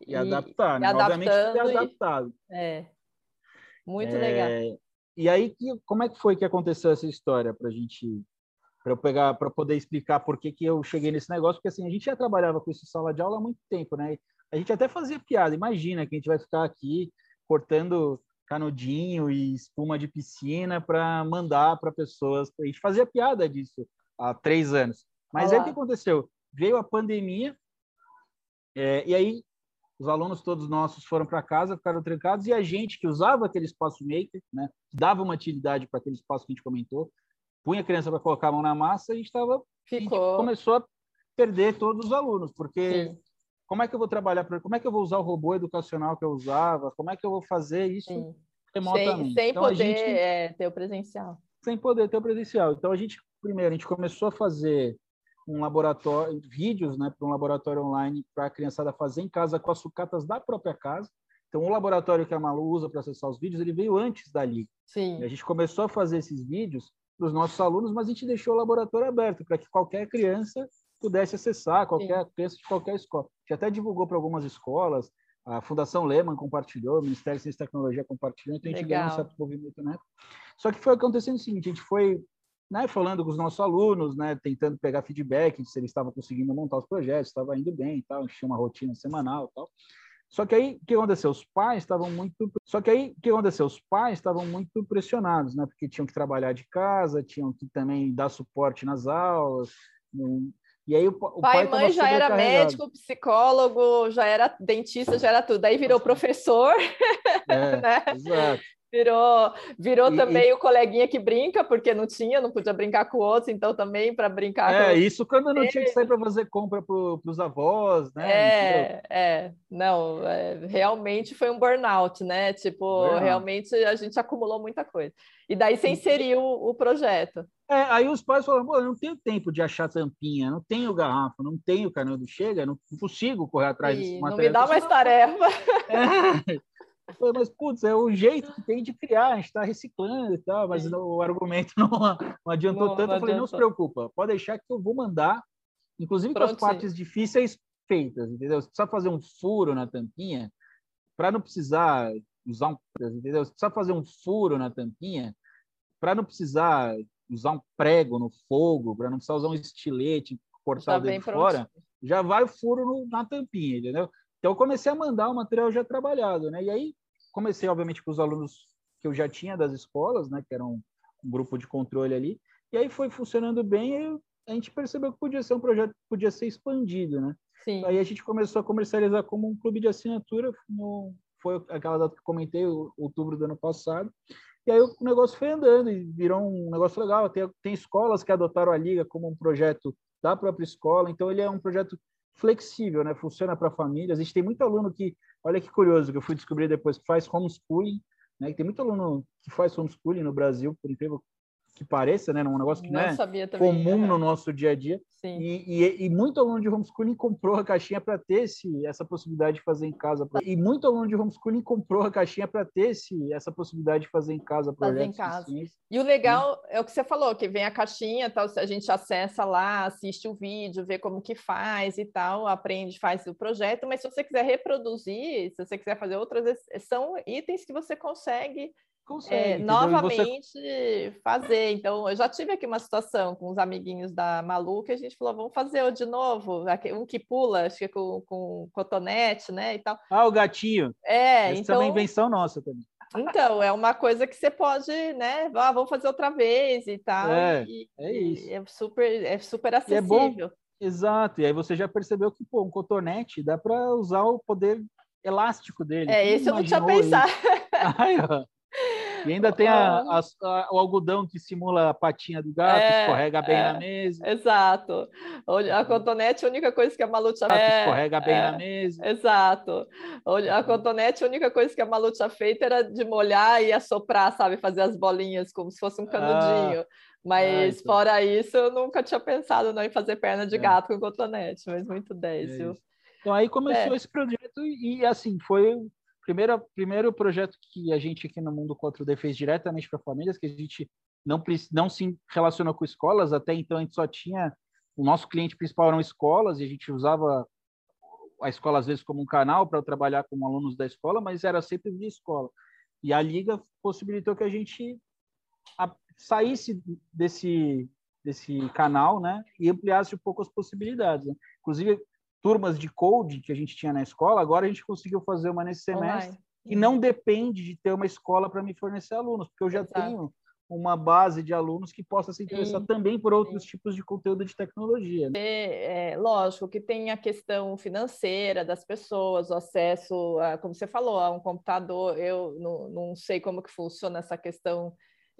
e, e adaptar, né? Obviamente tem adaptado. E... É. Muito é... legal. E aí, como é que foi que aconteceu essa história para a gente para eu pegar para poder explicar por que, que eu cheguei nesse negócio, porque assim, a gente já trabalhava com isso sala de aula há muito tempo, né? A gente até fazia piada, imagina que a gente vai ficar aqui cortando canudinho e espuma de piscina para mandar para pessoas. A gente fazia piada disso há três anos. Mas Olá. aí o que aconteceu? Veio a pandemia É, e aí, os alunos todos nossos foram para casa, ficaram trancados, e a gente que usava aquele espaço maker, né, dava uma utilidade para aquele espaço que a gente comentou, punha a criança para colocar a mão na massa, a gente, tava, a gente começou a perder todos os alunos, porque Sim. Como é que eu vou trabalhar, como é que eu vou usar o robô educacional que eu usava, como é que eu vou fazer isso Sim. remotamente? Sem, sem então, poder gente, é, ter o presencial. Sem poder ter o presencial. Então, a gente, primeiro, a gente começou a fazer um laboratório, vídeos né, para um laboratório online para a criançada fazer em casa com as sucatas da própria casa. Então, o laboratório que a Malu usa para acessar os vídeos, ele veio antes dali. Sim. E a gente começou a fazer esses vídeos para os nossos alunos, mas a gente deixou o laboratório aberto para que qualquer criança pudesse acessar, qualquer Sim. criança de qualquer escola. A gente até divulgou para algumas escolas, a Fundação Lehman compartilhou, o Ministério de Ciência e Tecnologia compartilhou, então a gente Legal. ganhou um certo movimento, né? Só que foi acontecendo o seguinte, a gente foi né, falando com os nossos alunos, né, tentando pegar feedback se eles estavam conseguindo montar os projetos, estava indo bem e tal, a gente tinha uma rotina semanal e tal. Só que aí, o que aconteceu? Os pais estavam muito... Só que aí, o que aconteceu? Os pais estavam muito pressionados, né? Porque tinham que trabalhar de casa, tinham que também dar suporte nas aulas. E aí o, o pai, pai e mãe já era médico, psicólogo, já era dentista, já era tudo. Aí virou professor, (laughs) é, né? Exato. Virou, virou e, também e... o coleguinha que brinca, porque não tinha, não podia brincar com outros, então também para brincar é, com... isso quando não tinha que sair para fazer compra para os avós, né? É, é, não, é, realmente foi um burnout, né? Tipo, realmente a gente acumulou muita coisa. E daí você inseriu o, o projeto. É, aí os pais falaram, pô, eu não tenho tempo de achar tampinha, não tenho garrafa, não tenho canal do Chega, não consigo correr atrás desse material. Não me dá mais tarefa. É. Falei, mas, putz, é o jeito que tem de criar, a gente está reciclando e tal, mas não, o argumento (laughs) não, não adiantou não, tanto. Não eu falei, não se preocupa, pode deixar que eu vou mandar, inclusive Pronto, com as partes sim. difíceis feitas, entendeu? Você precisa fazer um furo na tampinha, para não precisar usar um, entendeu? Você precisa fazer um furo na tampinha, para não precisar usar um prego no fogo, para não precisar usar um estilete, cortar o dedo fora, já vai o furo no, na tampinha, entendeu? Então, eu comecei a mandar o material já trabalhado, né? E aí, comecei, obviamente, com os alunos que eu já tinha das escolas, né? Que eram um grupo de controle ali. E aí foi funcionando bem e a gente percebeu que podia ser um projeto que podia ser expandido, né? Sim. Aí a gente começou a comercializar como um clube de assinatura, no, foi aquela data que comentei, outubro do ano passado. E aí o negócio foi andando e virou um negócio legal. Tem, tem escolas que adotaram a Liga como um projeto da própria escola, então ele é um projeto flexível, né? Funciona para famílias. A gente tem muito aluno que, olha que curioso, que eu fui descobrir depois, que faz homeschooling, né? Tem muito aluno que faz homeschooling no Brasil, por incrível que pareça, né? Um negócio que não, não é comum no nosso dia a dia. E, e, e, muito aluno de homeschooling comprou a caixinha para ter esse, essa possibilidade de fazer em casa. E muito aluno de homeschooling comprou a caixinha para ter esse, essa possibilidade de fazer em casa fazer em casa. E o legal é o que você falou, que vem a caixinha, tal, a gente acessa lá, assiste o vídeo, vê como que faz e tal, aprende, faz o projeto, mas se você quiser reproduzir, se você quiser fazer outras, são itens que você consegue é, novamente você... fazer. Então, eu já tive aqui uma situação com os amiguinhos da Malu que a gente falou, vamos fazer de novo, um que pula, acho que com, com cotonete, né, e tal. Ah, o gatinho. É, Essa então... é uma invenção nossa também. Então, é uma coisa que você pode, né? Ah, vamos fazer outra vez e tal. É, e, é isso. é super, é super acessível. é bom, exato. E aí você já percebeu que, pô, um cotonete dá para usar o poder elástico dele. É, esse eu não tinha pensado. (laughs) Ai, ó. E ainda tem a, a, a, o algodão que simula a patinha do gato, é, escorrega bem é, na mesa. Exato. A cotonete, a única coisa que a Malu tinha feito. Escorrega bem é, na mesa. Exato. A cotonete, a única coisa que a Malu tinha feito era de molhar e assoprar, sabe? Fazer as bolinhas como se fosse um canudinho. Ah, mas ah, fora isso, eu nunca tinha pensado não, em fazer perna de é. gato com cotonete, mas muito 10, é viu? Então aí começou é. esse projeto e assim, foi primeiro, primeiro projeto que a gente aqui no Mundo 4D fez diretamente para famílias, que a gente não, não se relacionou com escolas, até então a gente só tinha, o nosso cliente principal eram escolas, e a gente usava a escola às vezes como um canal para trabalhar com alunos da escola, mas era sempre via escola. E a Liga possibilitou que a gente saísse desse, desse canal né, e ampliasse um pouco as possibilidades. Né? Inclusive, turmas de code que a gente tinha na escola, agora a gente conseguiu fazer uma nesse semestre Online. que não depende de ter uma escola para me fornecer alunos, porque eu já Exato. tenho uma base de alunos que possa se interessar sim, também por outros sim. tipos de conteúdo de tecnologia. Né? É, é, lógico que tem a questão financeira das pessoas, o acesso, a, como você falou, a um computador. Eu não, não sei como que funciona essa questão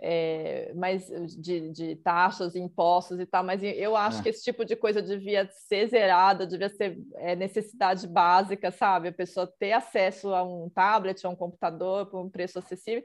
é, mais de, de, taxas, impostos e tal, mas eu acho é. que esse tipo de coisa devia ser zerada, devia ser é, necessidade básica, sabe? A pessoa ter acesso a um tablet, a um computador por um preço acessível,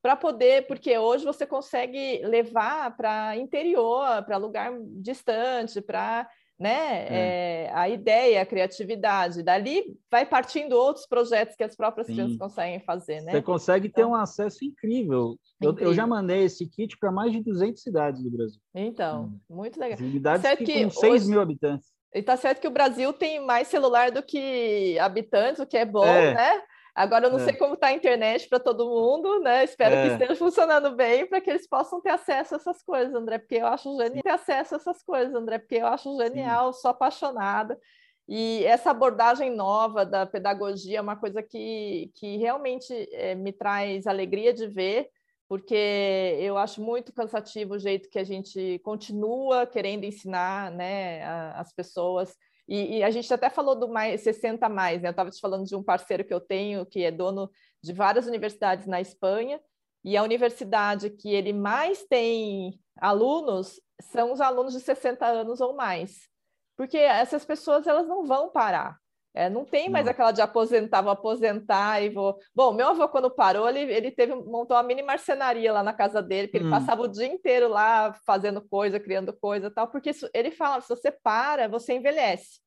para poder, porque hoje você consegue levar para interior, para lugar distante, para né? É. É, a ideia, a criatividade. Dali vai partindo outros projetos que as próprias Sim. crianças conseguem fazer, né? Você consegue então, ter um acesso incrível. incrível. Eu, eu, já mandei esse kit para mais de 200 cidades do Brasil. Então, hum. muito legal. Cidades certo que, que com 6 hoje... mil habitantes. E tá certo que o Brasil tem mais celular do que habitantes, o que é bom, é. né? Agora eu não é. sei como está a internet para todo mundo, né? Espero é. que esteja funcionando bem para que eles possam ter acesso a essas coisas, André, porque eu acho genial ter acesso a essas coisas, André, porque eu acho genial, Sim. sou apaixonada. E essa abordagem nova da pedagogia é uma coisa que, que realmente é, me traz alegria de ver, porque eu acho muito cansativo o jeito que a gente continua querendo ensinar né, as pessoas e, e, a gente até falou do mais 60 mais, né? Eu estava te falando de um parceiro que eu tenho, que é dono de várias universidades na Espanha, e a universidade que ele mais tem alunos são os alunos de 60 anos ou mais. Porque essas pessoas elas não vão parar. É, não tem mais não. aquela de aposentar, vou aposentar e vou. Bom, meu avô, quando parou, ele, ele teve, montou uma mini marcenaria lá na casa dele, porque hum. ele passava o dia inteiro lá fazendo coisa, criando coisa tal, porque isso, ele fala: se você para, você envelhece.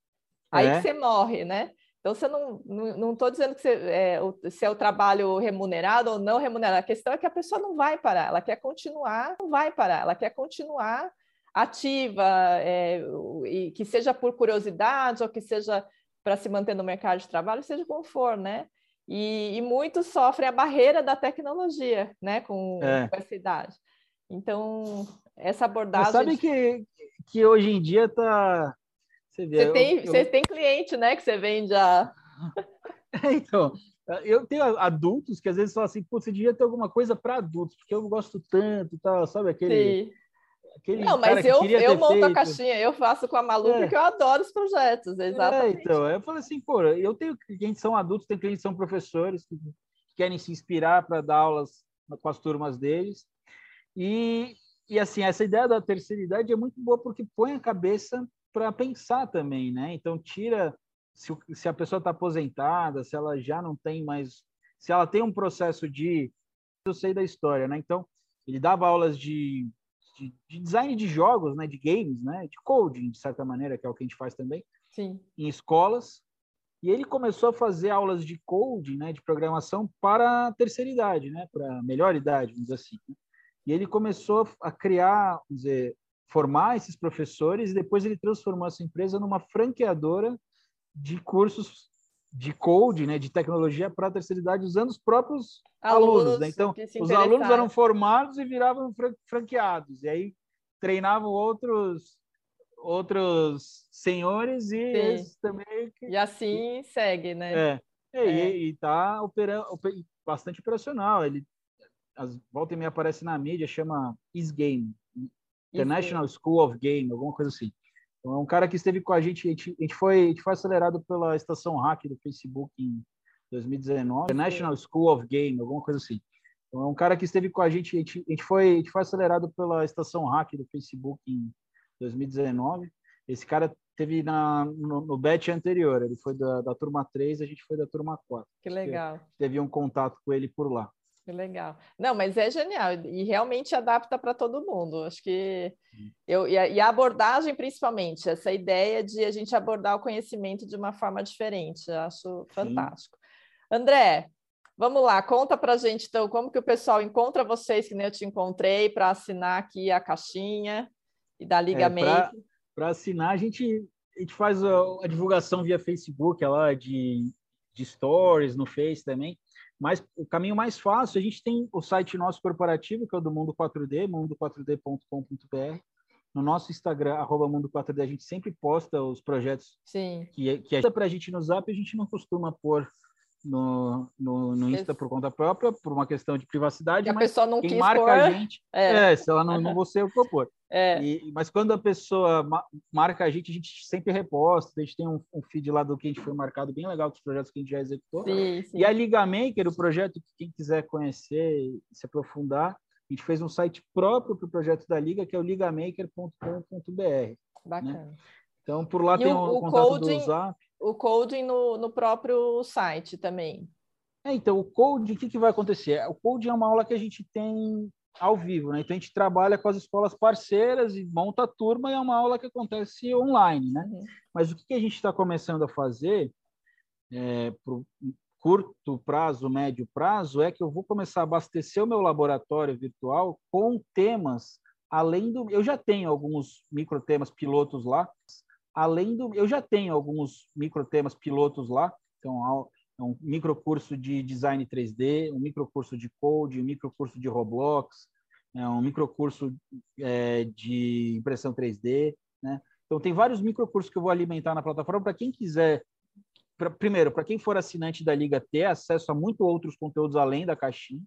Aí é. que você morre, né? Então, você não estou não, não dizendo que você, é, o, se é o trabalho remunerado ou não remunerado. A questão é que a pessoa não vai parar, ela quer continuar, não vai parar, ela quer continuar ativa, é, e que seja por curiosidade ou que seja para se manter no mercado de trabalho, seja como for, né? E, e muitos sofrem a barreira da tecnologia, né, com, é. com essa idade. Então, essa abordagem. Mas sabe que, que hoje em dia está. Você, vê, você, tem, eu... você tem cliente, né, que você vende a. (laughs) então, eu tenho adultos que às vezes falam assim, você devia ter alguma coisa para adultos, porque eu gosto tanto, tal, sabe aquele. Sim Aquele não, mas eu, eu monto feito. a caixinha, eu faço com a Malu, é. porque eu adoro os projetos, é, exatamente. É, então, eu falei assim, pô, eu tenho clientes que são adultos, tem clientes que são professores, que querem se inspirar para dar aulas com as turmas deles. E, e, assim, essa ideia da terceira idade é muito boa porque põe a cabeça para pensar também, né? Então, tira se, se a pessoa está aposentada, se ela já não tem mais... Se ela tem um processo de... Eu sei da história, né? Então, ele dava aulas de de, de, design de jogos, né, de games, né, de coding, de certa maneira, que é o que a gente faz também, Sim. em escolas. E ele começou a fazer aulas de coding, né, de programação para a terceira idade, né, para a melhor idade, vamos dizer assim. Né? E ele começou a criar, vamos dizer, formar esses professores e depois ele transformou essa empresa numa franqueadora de cursos de code, né, de tecnologia para a terceira idade, usando os próprios alunos. alunos né? Então, os alunos eram formados e viravam franqueados. E aí treinavam outros outros senhores e eles também. E assim segue, né? É. é. E está operando bastante operacional. Ele as, volta e meia aparece na mídia, chama Is Game, International School of Game, alguma coisa assim. Então, é um cara que esteve com a gente, a gente, a gente, foi, a gente foi acelerado pela estação hack do Facebook em 2019, National School of Game, alguma coisa assim. Então, é um cara que esteve com a gente, a gente, a gente, foi, a gente foi acelerado pela estação hack do Facebook em 2019. Esse cara teve na, no, no batch anterior, ele foi da, da turma 3, a gente foi da turma 4. Que legal. Teve um contato com ele por lá. Que legal. Não, mas é genial e realmente adapta para todo mundo. Acho que eu e a, e a, abordagem principalmente essa ideia de a gente abordar o conhecimento de uma forma diferente. Acho fantástico. Sim. André, vamos lá. Conta para a gente então como que o pessoal encontra vocês que nem eu te encontrei para assinar aqui a caixinha e dar ligamento. É, para assinar a gente a gente faz a, a divulgação via Facebook, lá de, de stories no Face também. Mas o caminho mais fácil, a gente tem o site nosso corporativo, que é o do Mundo 4D, mundo4d.com.br. No nosso Instagram, arroba Mundo4D, a gente sempre posta os projetos Sim. que, que é para a gente no Zap, a gente não costuma pôr no, no, no Insta por conta própria, por uma questão de privacidade. Que a pessoa não quem quis marca pôr... a gente, é. é. se ela não, não (laughs) você, eu vou pôr. É. E, mas quando a pessoa ma marca a gente, a gente sempre reposta, a gente tem um, um, feed lá do que a gente foi marcado bem legal com os projetos que a gente já executou. Sim, sim. E a Liga Maker, o projeto que quem quiser conhecer e se aprofundar, a gente fez um site próprio para o projeto da Liga, que é o ligamaker.com.br. Bacana. Né? Então, por lá e tem o, o, o contato coding, do Zap. O coding no, no próprio site também. É, então, o code, o que, que vai acontecer? O code é uma aula que a gente tem ao vivo, né? Então, a gente trabalha com as escolas parceiras e monta a turma, e é uma aula que acontece online, né? Uhum. Mas o que, a gente está começando a fazer é, para curto prazo, médio prazo, é que eu vou começar a abastecer o meu laboratório virtual com temas além do. Eu já tenho alguns microtemas pilotos lá, além do. Eu já tenho alguns microtemas pilotos lá, então um microcurso de design 3D, um microcurso de code, um microcurso de Roblox, é um microcurso é, de impressão 3D, né? Então tem vários microcursos que eu vou alimentar na plataforma para quem quiser pra, primeiro, para quem for assinante da Liga, ter acesso a muito outros conteúdos além da caixinha.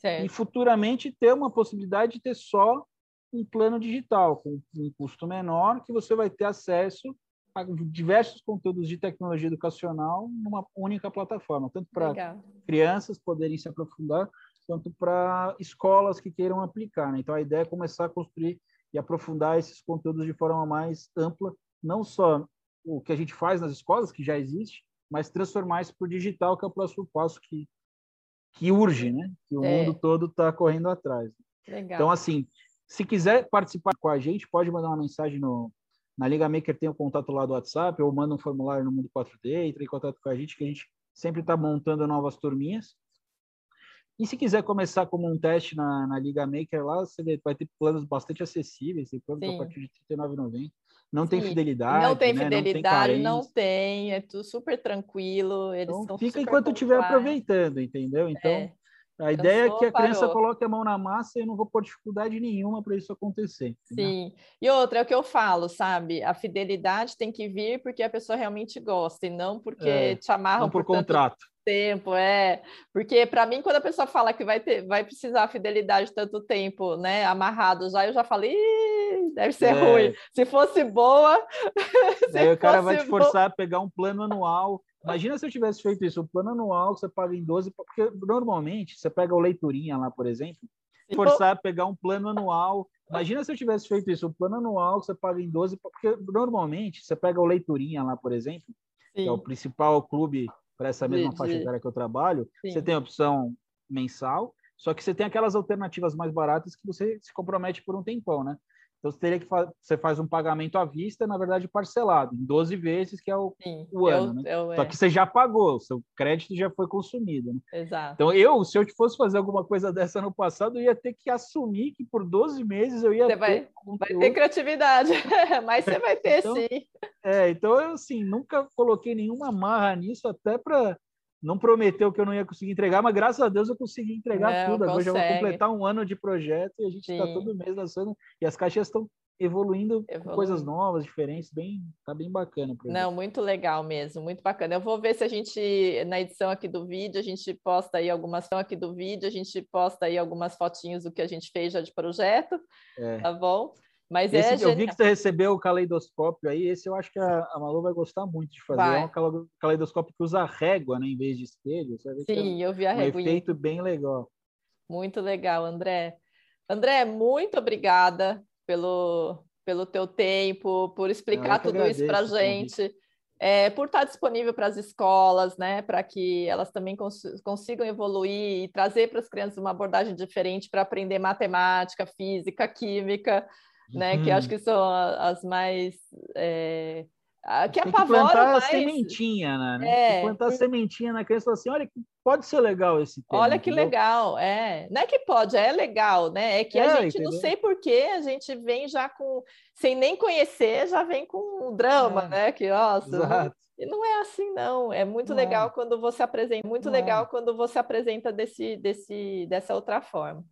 Certo. E futuramente ter uma possibilidade de ter só um plano digital, com um custo menor, que você vai ter acesso diversos conteúdos de tecnologia educacional numa única plataforma, tanto para crianças poderem se aprofundar, quanto para escolas que queiram aplicar. Né? Então, a ideia é começar a construir e aprofundar esses conteúdos de forma mais ampla, não só o que a gente faz nas escolas, que já existe, mas transformar isso para o digital, que é o próximo passo que, que urge, né? Que o é. mundo todo está correndo atrás. Legal. Então, assim, se quiser participar com a gente, pode mandar uma mensagem no, na Liga Maker, tem o contato lá do WhatsApp, ou manda um formulário no Mundo 4D, entre em contato com a gente, que a gente sempre está montando novas turminhas. E se quiser começar como um teste na, na Liga Maker lá, você vai ter planos bastante acessíveis, tem planos Sim. a partir de R$ 39,90. Não tem fidelidade. Não tem né? fidelidade, não tem, não tem, é tudo super tranquilo. Eles então, fica enquanto estiver aproveitando, entendeu? Então, é. A ideia é que a criança parou. coloque a mão na massa e eu não vou pôr dificuldade nenhuma para isso acontecer. Sim. E outra, é o que eu falo, sabe? A fidelidade tem que vir porque a pessoa realmente gosta e não porque é, te amarram não por, por contrato tempo, é. Porque para mim, quando a pessoa fala que vai ter, vai precisar fidelidade tanto tempo, né, amarrado já, eu já falei, deve ser é. ruim. Se fosse boa. (laughs) Aí o cara vai te forçar a pegar um plano anual. Imagina se eu tivesse feito isso, um plano anual você paga em 12, porque normalmente você pega o leiturinha lá, por exemplo, forçar a pegar um plano anual. Imagina se eu tivesse feito isso, um plano anual você paga em 12, porque normalmente você pega o leiturinha lá, por exemplo, Sim. que é o principal clube para essa mesma de, faixa etária que eu trabalho, Sim. você tem a opção mensal, só que você tem aquelas alternativas mais baratas que você se compromete por um tempão, né? Então você teria que fa você faz um pagamento à vista, na verdade parcelado, em 12 vezes, que é o, Sim, o ano, eu, né? Eu, Só que você já pagou, seu crédito já foi consumido. Né? Exato. Então eu, se eu fosse fazer alguma coisa dessa no passado, eu ia ter que assumir que por 12 meses eu ia você ter vai, vai ter criatividade, (laughs) mas você vai ter então, sim. É, então eu assim, nunca coloquei nenhuma marra nisso até para não prometeu que eu não ia conseguir entregar, mas graças a Deus eu consegui entregar não, tudo. Agora já vou completar um ano de projeto e a gente está todo mês lançando. E as caixas estão evoluindo, com coisas novas, diferentes, bem, tá bem bacana. Não, muito legal mesmo, muito bacana. Eu vou ver se a gente, na edição aqui do vídeo, a gente posta aí algumas aqui do vídeo, a gente posta aí algumas fotinhos do que a gente fez já de projeto, é. tá bom? Mas esse, é eu genial. vi que você recebeu o caleidoscópio aí, esse eu acho que a, a Malu vai gostar muito de fazer. Vai. É um caleidoscópio que usa régua, né, em vez de espelho. Sim, é eu vi a régua. Um efeito bem legal. Muito legal, André. André, muito obrigada pelo, pelo teu tempo, por explicar tudo agradeço, isso para a gente, é, por estar disponível para as escolas, né, para que elas também cons consigam evoluir e trazer para as crianças uma abordagem diferente para aprender matemática, física, química, né? Uhum. Que acho que são as mais é, que Tem que plantar mais... a sementinha, né? É, Tem que plantar a sementinha na criança e falar assim, olha, pode ser legal esse tema. Olha que entendeu? legal, é. Não é que pode, é legal, né? É que é, a gente entendeu? não sei porquê, a gente vem já com, sem nem conhecer, já vem com um drama, é. né? Que, nossa, Exato. E não é assim, não. É muito não legal é. quando você apresenta, muito não legal é. quando você apresenta desse, desse, dessa outra forma.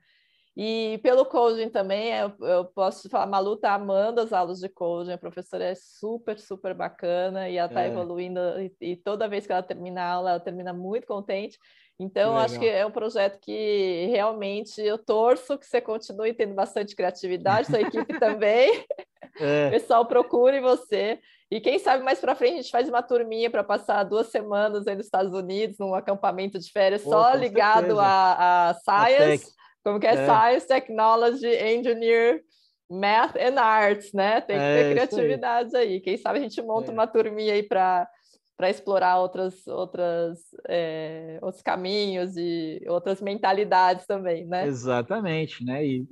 E pelo coaching também, eu, eu posso falar, Malu está amando as aulas de coaching, a professora é super, super bacana e ela está é. evoluindo, e, e, toda vez que ela termina a aula, ela termina muito contente. Então, acho que é um projeto que realmente eu torço que você continue tendo bastante criatividade, sua equipe (laughs) também. É. O pessoal procure você. E quem sabe mais para frente a gente faz uma turminha para passar duas semanas aí nos Estados Unidos, num acampamento de férias, Pô, só ligado a, a Science. A como que é, é, Science, Technology, Engineer, Math and Arts, né? Tem que é, ter criatividades aí. aí. Quem sabe a gente monta é. uma turminha aí para para explorar outras, outras, é, outros caminhos e outras mentalidades também, né? Exatamente, né? E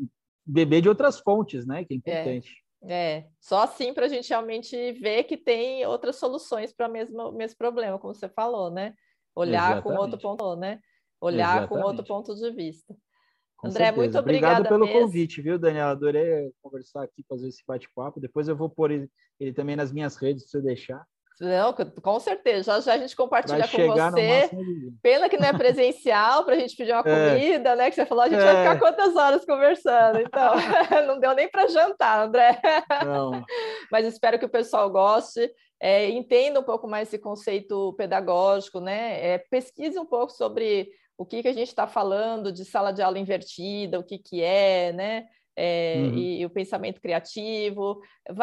beber de outras fontes, né? Que é, é. importante. É, só assim para a gente realmente ver que tem outras soluções para o mesmo, mesmo problema, como você falou, né? Olhar Exatamente. com outro ponto, né? Olhar Exatamente. com outro ponto de vista. Com André, certeza. muito obrigada. Obrigado pelo mesmo. convite, viu, Daniela? Adorei conversar aqui, fazer esse bate-papo. Depois eu vou pôr ele, ele, também nas minhas redes, se você deixar. Não, com certeza. Já, já a gente compartilha com você. Pena que não é presencial para a gente pedir uma (laughs) é. comida, né? Que você falou, a gente é. vai ficar quantas horas conversando? Então, (laughs) não deu nem para jantar, André. Não. (laughs) Mas espero que o pessoal goste. É, entenda um pouco mais esse conceito pedagógico, né? É, pesquise um pouco sobre o que, que a gente está falando de sala de aula invertida, o que, que é, né? É, uhum. e, e, o pensamento criativo. Vai